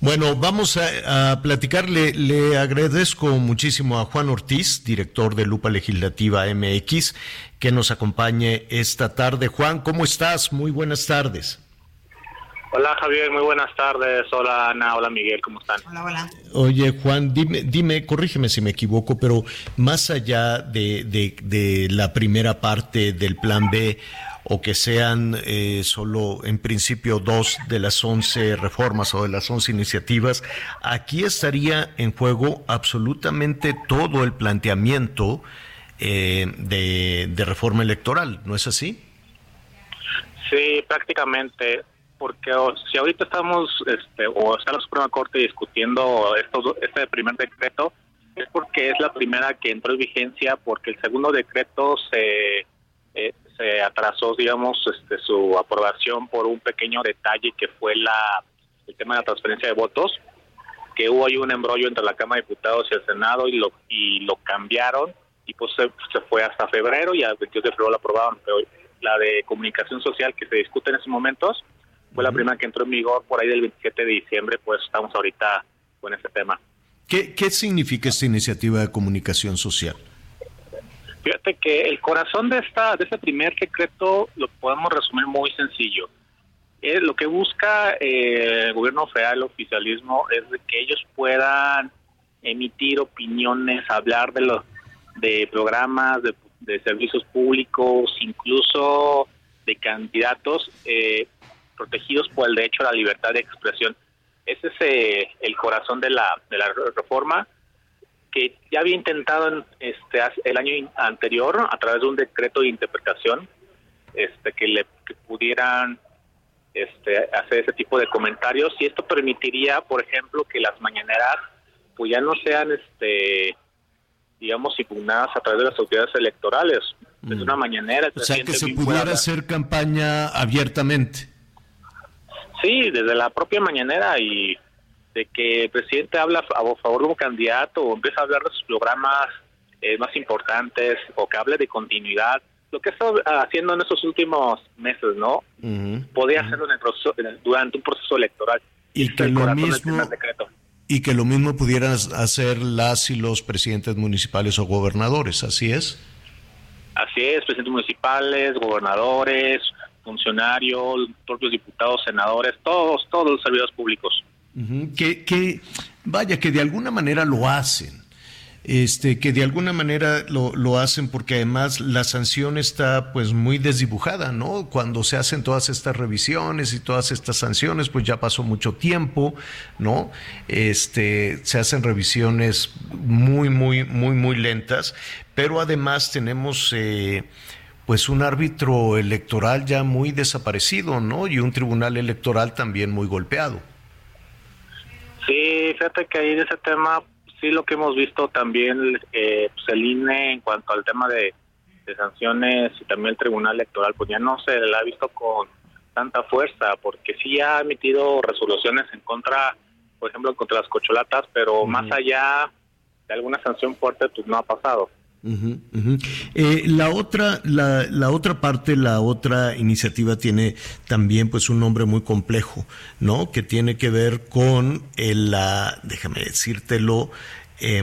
Bueno, vamos a, a platicar. Le, le agradezco muchísimo a Juan Ortiz, director de Lupa Legislativa MX, que nos acompañe esta tarde. Juan, ¿cómo estás? Muy buenas tardes. Hola Javier, muy buenas tardes. Hola Ana, hola Miguel, ¿cómo están? Hola, hola. Oye, Juan, dime, dime, corrígeme si me equivoco, pero más allá de, de- de la primera parte del plan B, o que sean eh, solo en principio dos de las once reformas o de las once iniciativas, aquí estaría en juego absolutamente todo el planteamiento eh, de, reforma electoral, ¿no es así? Sí, prácticamente, porque o- si ahorita estamos, este, o está la Suprema Corte discutiendo estos, este primer decreto, es porque es la primera que entró en vigencia, porque el segundo decreto se, eh, se atrasó, digamos, este, su aprobación por un pequeño detalle que fue la el tema de la transferencia de votos, que hubo ahí un embrollo entre la Cámara de Diputados y el Senado y lo y lo cambiaron y pues se, se fue hasta febrero y al 22 de febrero lo aprobaron, pero la de comunicación social que se discute en esos momentos fue la primera que entró en vigor por ahí del 27 de diciembre, pues estamos ahorita con ese tema. ¿Qué, qué significa esta iniciativa de comunicación social? Fíjate que el corazón de esta de este primer decreto lo podemos resumir muy sencillo. Eh, lo que busca eh, el gobierno federal, el oficialismo, es que ellos puedan emitir opiniones, hablar de los de programas, de, de servicios públicos, incluso de candidatos eh, protegidos por el derecho a la libertad de expresión. Ese es eh, el corazón de la, de la reforma que ya había intentado en, este el año anterior a través de un decreto de interpretación este que le que pudieran este hacer ese tipo de comentarios y esto permitiría por ejemplo que las mañaneras pues ya no sean este digamos impugnadas a través de las autoridades electorales. Es una mañanera O sea, que se pudiera hacer campaña abiertamente. Sí, desde la propia mañanera y de que el presidente habla a favor de un candidato o empieza a hablar de sus programas eh, más importantes o que hable de continuidad, lo que ha estado haciendo en estos últimos meses, ¿no? Podía hacerlo en el proceso, en el- durante un proceso electoral. Y Ese que lo mismo-. Y que lo mismo pudieran hacer las y los presidentes municipales o gobernadores, ¿así es? Así es, presidentes municipales, gobernadores, funcionarios, propios diputados, senadores, todos, todos los servidores públicos. Que, que, vaya, que de alguna manera lo hacen. Este, que de alguna manera lo, lo hacen porque además la sanción está pues muy desdibujada, ¿no? Cuando se hacen todas estas revisiones y todas estas sanciones, pues ya pasó mucho tiempo, ¿no? Este, se hacen revisiones muy, muy, muy, muy lentas, pero además tenemos eh, pues un árbitro electoral ya muy desaparecido, ¿no? Y un tribunal electoral también muy golpeado. Sí, fíjate que ahí de ese tema, sí lo que hemos visto también, eh, pues el INE en cuanto al tema de, de sanciones y también el Tribunal Electoral, pues ya no se le ha visto con tanta fuerza, porque sí ha emitido resoluciones en contra, por ejemplo, contra las cocholatas, pero más allá de alguna sanción fuerte, pues no ha pasado. Eh, la otra, la, la, otra parte, la otra iniciativa tiene también pues un nombre muy complejo, ¿no? Que tiene que ver con el, la, déjame decírtelo, eh,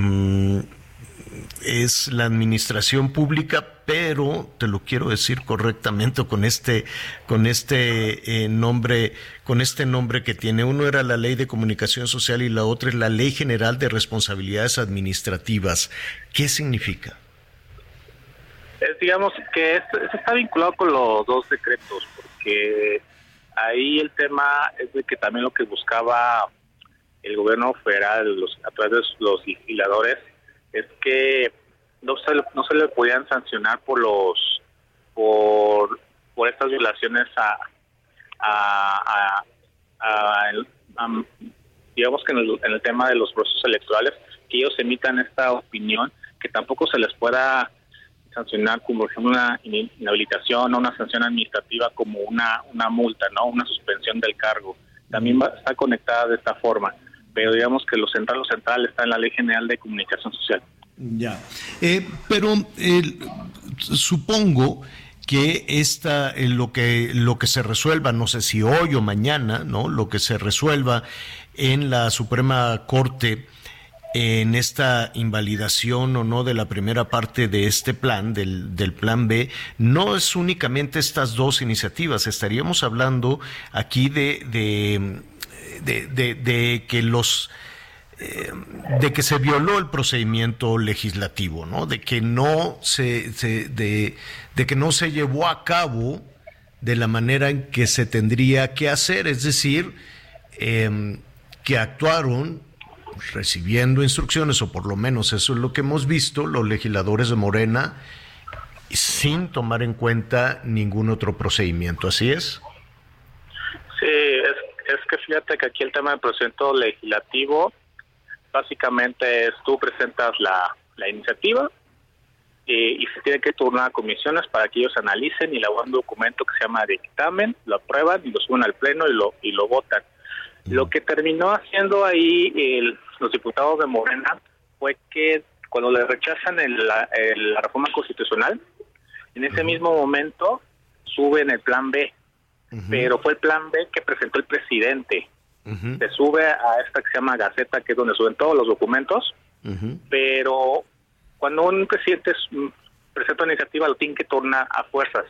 es la administración pública, pero te lo quiero decir correctamente con este, con este eh, nombre, con este nombre que tiene. Uno era la Ley de Comunicación Social y la otra es la Ley General de Responsabilidades Administrativas. ¿Qué significa? Digamos que esto, está vinculado con los dos decretos, porque ahí el tema es de que también lo que buscaba el gobierno federal los, a través de los legisladores es que no se, no se le podían sancionar por los por, por estas violaciones a, a, digamos que en el tema de los procesos electorales que ellos emitan esta opinión que tampoco se les pueda sancionar como por ejemplo una inhabilitación o una sanción administrativa como una, una multa, ¿no? Una suspensión del cargo. También va, está conectada de esta forma, pero digamos que lo central, lo central está en la Ley General de Comunicación Social. Ya, eh, pero supongo que esta eh, lo que lo que se resuelva no sé si hoy o mañana no lo que se resuelva en la Suprema Corte en esta invalidación o no de la primera parte de este plan, del, del, plan B, no es únicamente estas dos iniciativas, estaríamos hablando aquí de, de, de, de que los eh, de que se violó el procedimiento legislativo, ¿no? De que no se, se de, de que no se llevó a cabo de la manera en que se tendría que hacer, es decir, eh, que actuaron recibiendo instrucciones, o por lo menos eso es lo que hemos visto, los legisladores de Morena, sin tomar en cuenta ningún otro procedimiento. ¿Así es? Sí, es, es que fíjate que aquí el tema del procedimiento legislativo, básicamente es tú presentas la, la iniciativa y, y, se tiene que turnar a comisiones para que ellos analicen y elaboren un documento que se llama dictamen, lo aprueban y lo suben al pleno y lo, y lo votan. Lo que terminó haciendo ahí el, los diputados de Morena fue que cuando le rechazan el, la, la, reforma constitucional, en ese mismo momento suben el plan B, uh -huh. pero fue el plan B que presentó el presidente. Uh -huh. Se sube a esta que se llama Gaceta, que es donde suben todos los documentos, uh -huh. pero cuando un presidente presenta una iniciativa lo tiene que tornar a fuerzas.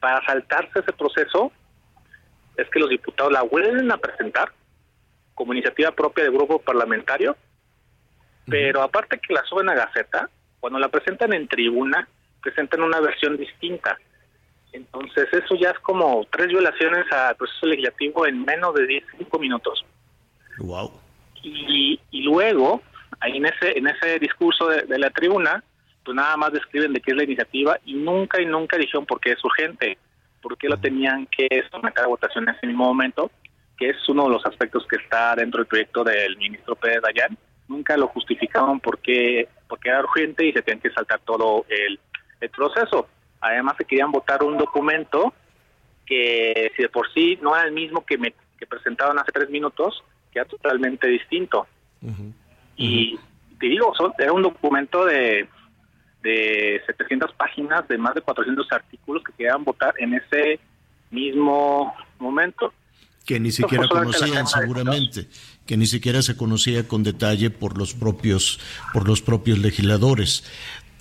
Para saltarse ese proceso es que los diputados la vuelven a presentar como iniciativa propia del grupo parlamentario, pero aparte que la suben a Gaceta, cuando la presentan en tribuna, presentan una versión distinta. Entonces eso ya es como tres violaciones al proceso legislativo en menos de 10, minutos. Wow. Y, y luego, ahí en ese, en ese discurso de, de, la tribuna, pues nada más describen de qué es la iniciativa y nunca y nunca dijeron por qué es urgente, por qué lo tenían que someter a votación en ese mismo momento que es uno de los aspectos que está dentro del proyecto del ministro Pérez Dayan, nunca lo justificaban porque, porque era urgente y se tenían que saltar todo el, el proceso. Además, se querían votar un documento que, si de por sí no era el mismo que, me, que presentaban hace tres minutos, que era totalmente distinto. Uh -huh. Y te digo, era un documento de, de 700 páginas, de más de 400 artículos que querían votar en ese mismo momento que ni siquiera conocían seguramente, que ni siquiera se conocía con detalle por los propios por los propios legisladores.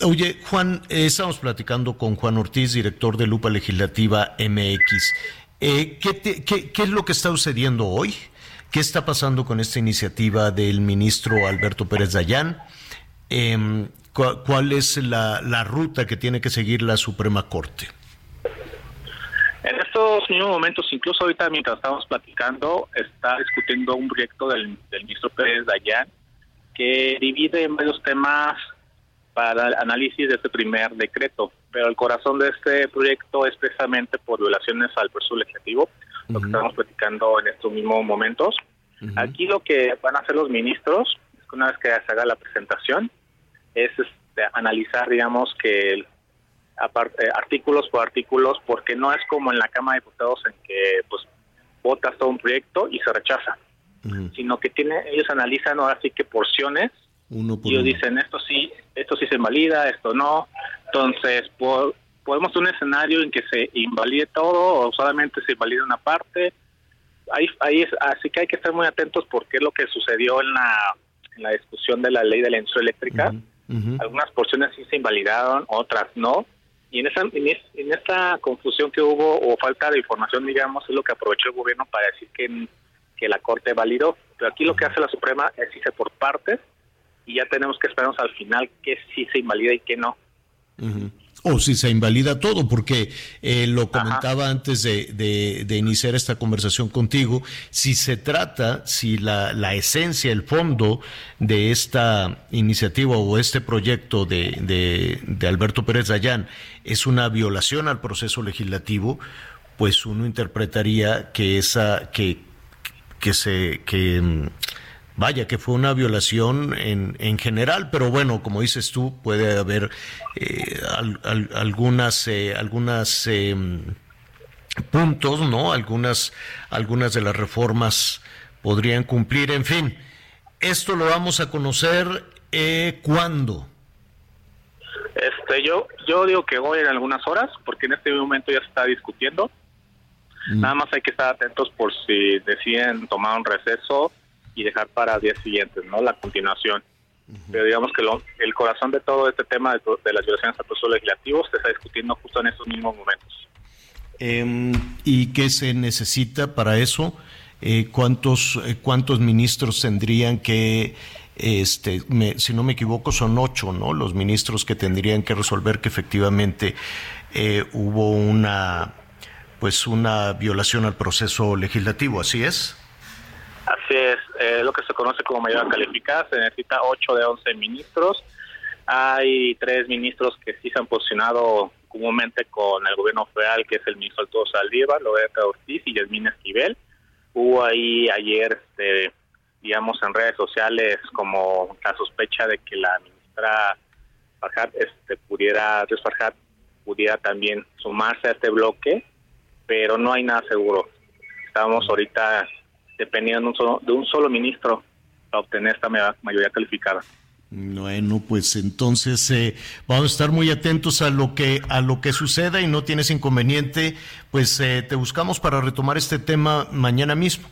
Oye, Juan, eh, estamos platicando con Juan Ortiz, director de Lupa Legislativa MX. Eh, ¿qué, te, qué, ¿Qué es lo que está sucediendo hoy? ¿Qué está pasando con esta iniciativa del ministro Alberto Pérez Dayán? Eh, ¿Cuál es la, la ruta que tiene que seguir la Suprema Corte? En estos mismos momentos, incluso ahorita mientras estamos platicando, está discutiendo un proyecto del, del ministro Pérez Dayán que divide en varios temas para el análisis de este primer decreto, pero el corazón de este proyecto es precisamente por violaciones al proceso legislativo, uh -huh. lo que estamos platicando en estos mismos momentos. Uh -huh. Aquí lo que van a hacer los ministros, es que una vez que se haga la presentación, es este, analizar, digamos, que artículos por artículos, porque no es como en la Cámara de Diputados en que pues votas todo un proyecto y se rechaza, uh -huh. sino que tiene ellos analizan ahora sí que porciones Uno por ellos uno. dicen esto sí, esto sí se invalida, esto no. Entonces, po- podemos tener un escenario en que se invalide todo o solamente se invalide una parte. Ahí, ahí es, así que hay que estar muy atentos porque es lo que sucedió en la, en la discusión de la ley de la industria eléctrica. Algunas porciones sí se invalidaron, otras no. Y en esa en, es- en esta confusión que hubo o falta de información, digamos, es lo que aprovechó el gobierno para decir que, que la Corte validó. Pero aquí lo que hace la Suprema es irse por partes y ya tenemos que esperarnos al final que sí se invalida y que no. Ujú. O si se invalida todo, porque eh, lo comentaba antes de, de- de iniciar esta conversación contigo, si se trata, si la, la esencia, el fondo de esta iniciativa o este proyecto de, de- de Alberto Pérez Dayán es una violación al proceso legislativo, pues uno interpretaría que esa, que, que se, que mm, vaya, que fue una violación en, en general, pero bueno, como dices tú, puede haber eh, al- al- algunas, eh, algunas eh, puntos, ¿no? Algunas, algunas de las reformas podrían cumplir, en fin. Esto lo vamos a conocer eh, cuándo. Este, yo, yo digo que hoy en algunas horas, porque en este momento ya se está discutiendo. Nada más hay que estar atentos por si deciden tomar un receso y dejar para días siguientes, ¿no? La continuación. Pero digamos que lo- el corazón de todo este tema de, las violaciones al proceso legislativo se está discutiendo justo en estos mismos momentos. Em, ¿Y qué se necesita para eso? Eh, ¿cuántos, eh, ¿Cuántos ministros tendrían que, este, me- si no me equivoco, son ocho, ¿no? Los ministros que tendrían que resolver que efectivamente eh, hubo una, pues una violación al proceso legislativo, ¿así es? Así es, eh, lo que se conoce como mayoría calificada, se necesita 8 de 11 ministros. Hay tres ministros que sí se han posicionado comúnmente con el gobierno federal, que es el ministro Arturo Saldívar, Loreta Ortiz y Yasmín Esquivel. Hubo ahí ayer, este, digamos, en redes sociales como la sospecha de que la ministra Farhat este, pudiera, Andrés Farhat pudiera también sumarse a este bloque, pero no hay nada seguro. Estamos ahorita dependiendo de un solo, de un solo ministro para obtener esta ma- mayoría calificada. Bueno, pues entonces eh, vamos a estar muy atentos a lo que a lo que suceda y no tienes inconveniente, pues eh, te buscamos para retomar este tema mañana mismo.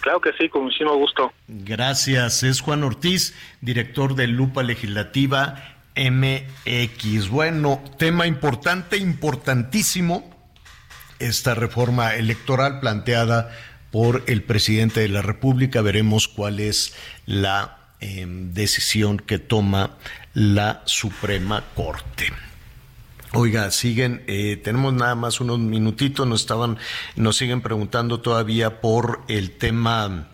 Claro que sí, con muchísimo gusto. Gracias. Es Juan Ortiz, director de Lupa Legislativa MX. Bueno, tema importante, importantísimo, esta reforma electoral planteada por el presidente de la República. Veremos cuál es la eh, decisión que toma la Suprema Corte. Oiga, siguen, eh, tenemos nada más unos minutitos, nos estaban, nos siguen preguntando todavía por el tema,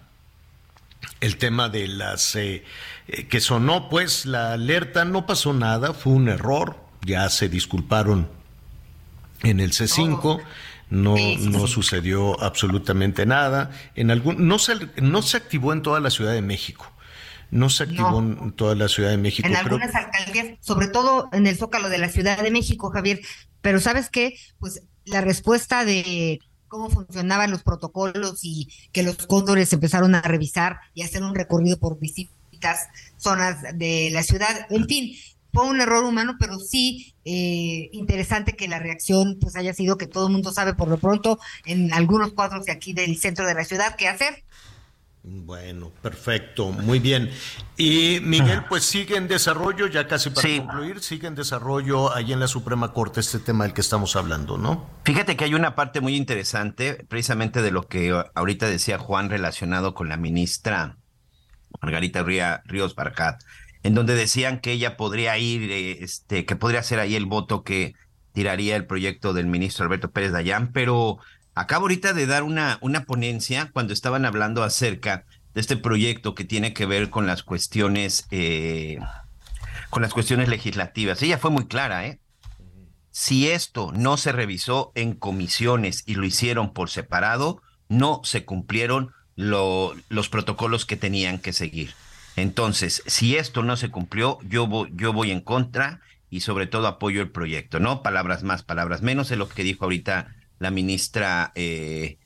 el tema de las eh, eh, que sonó, pues la alerta, no pasó nada, fue un error, ya se disculparon en el C5, no, no sucedió absolutamente nada. En algún, no se, no se activó en toda la Ciudad de México. No se activó en toda la Ciudad de México. En Creo- algunas alcaldías, sobre todo en el Zócalo de la Ciudad de México, Javier. Pero ¿sabes qué? Pues la respuesta de cómo funcionaban los protocolos y que los cóndores empezaron a revisar y hacer un recorrido por distintas zonas de la ciudad. En fin, fue un error humano, pero sí eh, interesante que la reacción pues haya sido que todo el mundo sabe por lo pronto en algunos cuadros de aquí del centro de la ciudad qué hacer. Bueno, perfecto, muy bien. Y Miguel, pues sigue en desarrollo, ya casi para Sí. concluir, sigue en desarrollo ahí en la Suprema Corte este tema del que estamos hablando, ¿no? Fíjate que hay una parte muy interesante, precisamente de lo que ahorita decía Juan relacionado con la ministra Margarita Ría- Ríos Barjat, en donde decían que ella podría ir, eh, este, que podría ser ahí el voto que tiraría el proyecto del ministro Alberto Pérez Dayán, pero acabo ahorita de dar una, una ponencia cuando estaban hablando acerca de este proyecto que tiene que ver con las cuestiones, eh, con las cuestiones legislativas. Ella fue muy clara, ¿eh? Si esto no se revisó en comisiones y lo hicieron por separado, no se cumplieron lo- los protocolos que tenían que seguir. Entonces, si esto no se cumplió, yo voy, yo voy en contra y sobre todo apoyo el proyecto, ¿no? Palabras más, palabras menos, es lo que dijo ahorita la ministra eh,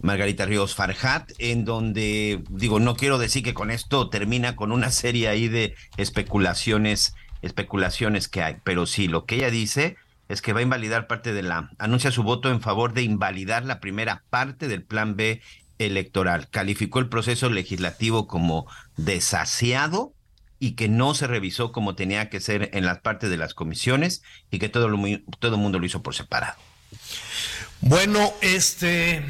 Margarita Ríos Farhat, en donde, digo, no quiero decir que con esto termina con una serie ahí de especulaciones, especulaciones que hay, pero sí, lo que ella dice es que va a invalidar parte de la, anuncia su voto en favor de invalidar la primera parte del plan B electoral. Calificó el proceso legislativo como desasiado y que no se revisó como tenía que ser en las partes de las comisiones y que todo, todo el mundo lo hizo por separado. Bueno, este,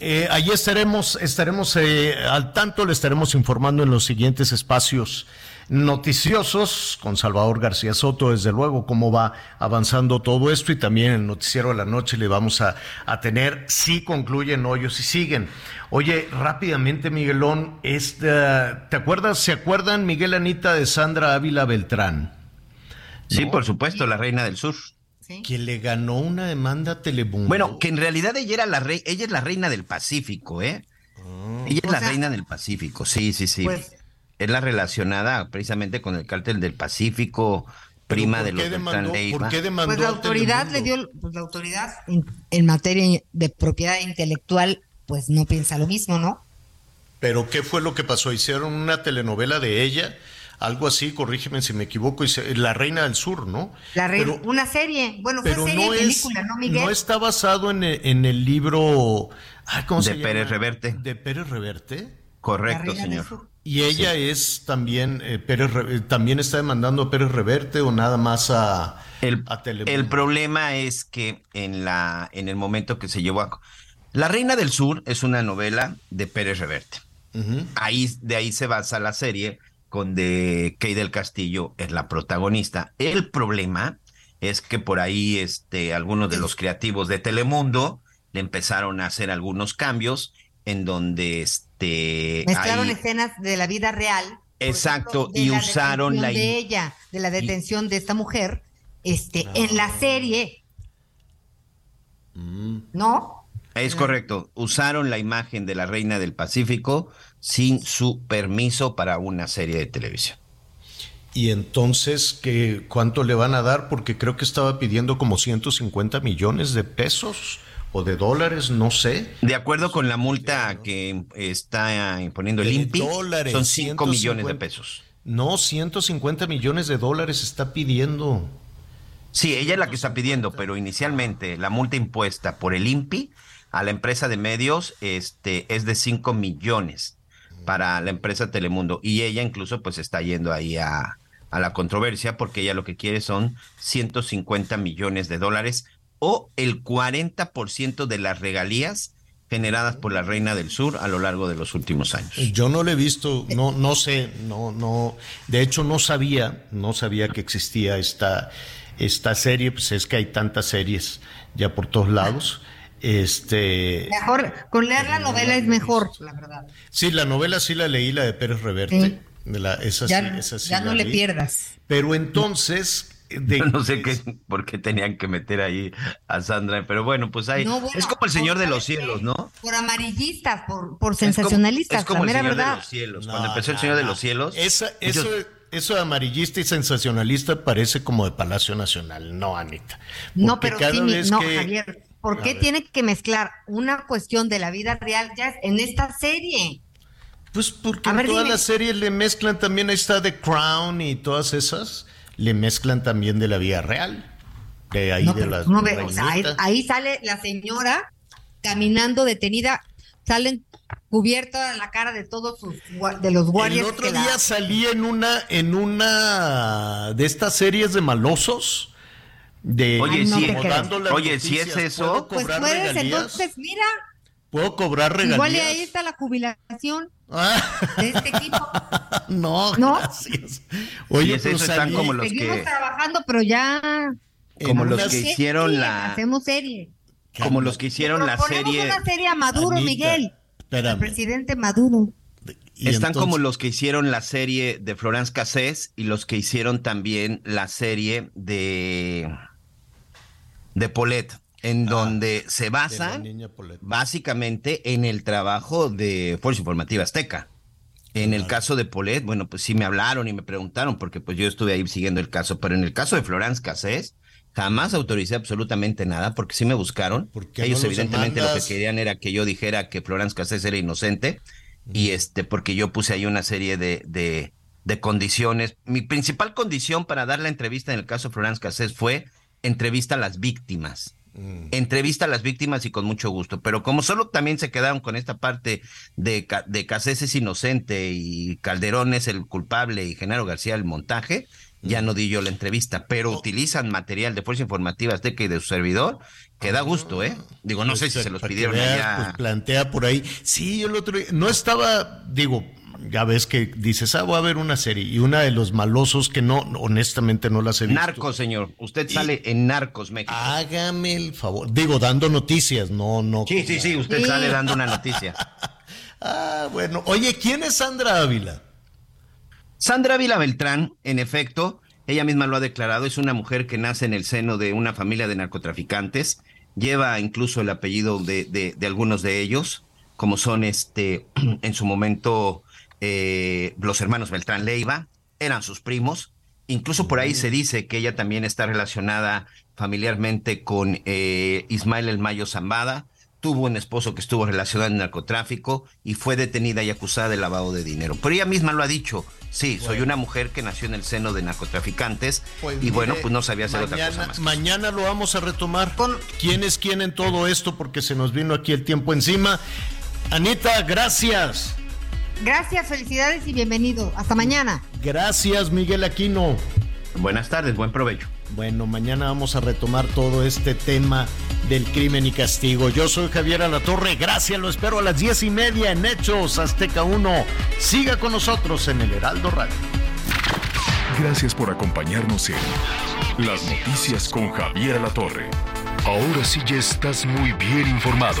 eh, allí estaremos, estaremos eh, al tanto, le estaremos informando en los siguientes espacios noticiosos con Salvador García Soto, desde luego, cómo va avanzando todo esto y también el noticiero de la noche le vamos a, a tener si concluyen hoyos y siguen. Oye, rápidamente, Miguelón, esta, ¿te acuerdas, se acuerdan Miguel Anita de Sandra Ávila Beltrán? Sí, por supuesto, la reina del sur. Que le ganó una demanda a Telemundo. Bueno, que en realidad ella era la rey, ella es la reina del Pacífico, ¿eh? Ah. ella es la reina del Pacífico, sí, sí, sí. Pues- es la relacionada precisamente con el cártel del Pacífico, prima ¿por de los demandó- Leiva. por qué demandó Pues la autoridad le dio, pues la autoridad en, en materia de propiedad intelectual, pues no piensa lo mismo, ¿no? Pero ¿qué fue lo que pasó? Hicieron una telenovela de ella, algo así, corrígeme si me equivoco, La Reina del Sur, ¿no? La Pero- una serie, bueno, fue Pero serie no y es, película, ¿no, Miguel? no está basado en el, en el libro ay, ¿cómo se De llama? Pérez Reverte. De Pérez Reverte. Correcto, señor. Y ella es también eh, Pérez Re- eh, también está demandando a Pérez Reverte o nada más a, El, a Telemundo. el problema es que en la en el momento que se llevó a La Reina del Sur es una novela de Pérez Reverte. Ahí de ahí se basa la serie con de Kay del Castillo es la protagonista. El problema es que por ahí este algunos de los creativos de Telemundo le empezaron a hacer algunos cambios en donde este Mezclaron ahí- escenas de la vida real. Exacto, ejemplo, y la usaron la de in- ella, de la detención de esta mujer, este, en la serie, Mm. ¿no? Es correcto. Usaron la imagen de la reina del Pacífico sin su permiso para una serie de televisión. Y entonces, ¿qué, ¿cuánto le van a dar? Porque creo que estaba pidiendo como 150 millones de pesos o de dólares, no sé. De acuerdo con la multa que está imponiendo el INPI, son 5 millones de 150. pesos. No, 150 millones de dólares está pidiendo. Sí, ella es la que está pidiendo, pero inicialmente la multa impuesta por el INPI a la empresa de medios este, es de 5 millones para la empresa Telemundo. Y ella incluso pues está yendo ahí a, a la controversia porque ella lo que quiere son 150 millones de dólares o el 40% de las regalías generadas por la Reina del Sur a lo largo de los últimos años. Yo no le he visto, no, no sé, no, no, de hecho no sabía, no sabía que existía esta, esta serie, pues es que hay tantas series ya por todos lados. Este, Mejor, con leer la novela es mejor, la verdad. sí, la novela sí la leí, la de Pérez Reverte, de la, esa sí, Ya, esa sí ya la no le pierdas. Pero entonces, de, Yo no sé qué, por qué tenían que meter ahí a Sandra, pero bueno, pues ahí No, bueno, es como el Señor de los. Cielos, ¿no? Por amarillistas, por, por Es como- sensacionalistas, Es como, la el mera Señor de verdad. los Cielos. Cuando No, empezó el no, Señor de los Cielos, Esa, eso, muchos- eso de amarillista y sensacionalista parece como de Palacio Nacional, no, Anita. No, pero cada sí, mi- no, que- Javier. ¿Por qué tiene que mezclar una cuestión de la vida real ya en esta serie? Pues porque A en ver, todas las series le mezclan también, ahí está The Crown y todas esas, le mezclan también de la vida real. De ahí No, de las tú no ves, o sea, ahí, sale la señora caminando detenida, salen cubierta la cara de todos sus gua- de los guardias. El otro que la- día salí en una, en una de estas series de malosos. De Oye, Ay, no las Oye, si es eso, ¿Puedo Pues puedes, regalías? entonces, mira, ¿Puedo cobrar regalías? igual y ahí está la jubilación Ah, de este equipo. no, ¿No? gracias. Oye, es están como los Seguimos que trabajando, pero ya. como los que serie, hicieron la Hacemos serie. como los que hicieron la Proponemos serie una serie a Maduro, Anita, Miguel. espérame. El presidente Maduro. Y están entonces- como los que hicieron la serie de Florence Cassés y los que hicieron también la serie de de Paulette, en donde se Ah, de la basan niña Paulette. básicamente en el trabajo de Fuerza Informativa Azteca. En el caso de Paulette, bueno, pues sí me hablaron y me preguntaron, porque pues yo estuve ahí siguiendo el caso, pero en el caso de Florence Cassés, Jamás autoricé absolutamente nada porque sí me buscaron. Ellos evidentemente lo que querían era que yo dijera que Florence Cassés era inocente y este porque yo puse ahí una serie de, de, de, condiciones. Mi principal condición para dar la entrevista en el caso de Florence Cassés fue entrevista a las víctimas. Mm. Entrevista a las víctimas y con mucho gusto. Pero como solo también se quedaron con esta parte de, de Cassés es inocente y Calderón es el culpable y Genaro García el montaje, ya no di yo la entrevista, pero utilizan material de Fuerza Informativa Azteca y de su servidor, que da gusto, ¿eh? Digo, no sé si se los pidieron allá. Pues plantea por ahí. Sí, yo el otro día, no estaba, digo, ya ves que dices, ah, voy a ver una serie, y una de los malosos que no, honestamente no las he visto. Narcos, señor, usted sale en Narcos, México. Hágame el favor, digo, dando noticias, no, no. Sí, sí, sí, usted sale dando una noticia. ah, bueno, oye, ¿quién es Sandra Ávila? Sandra Vila Beltrán, en efecto, ella misma lo ha declarado, es una mujer que nace en el seno de una familia de narcotraficantes, lleva incluso el apellido de, de, algunos de ellos, como son este, en su momento eh, los hermanos Beltrán Leiva, eran sus primos, incluso por ahí se dice que ella también está relacionada familiarmente con eh, Ismael El Mayo Zambada, tuvo un esposo que estuvo relacionado en narcotráfico y fue detenida y acusada de lavado de dinero. Pero ella misma lo ha dicho, sí, soy una mujer que nació en el seno de narcotraficantes pues y bueno, pues no sabía hacer otra cosa más. Mañana lo vamos a retomar con quién es quién en todo esto porque se nos vino aquí el tiempo encima. Anita, gracias. Gracias, felicidades y bienvenido. Hasta mañana. Gracias, Miguel Aquino. Buenas tardes, buen provecho. Bueno, mañana vamos a retomar todo este tema del crimen y castigo. Yo soy Javier Alatorre, gracias, lo espero a las diez y media en Hechos Azteca 1. Siga con nosotros en el Heraldo Radio. Gracias por acompañarnos en Las Noticias con Javier Alatorre. Ahora sí ya estás muy bien informado.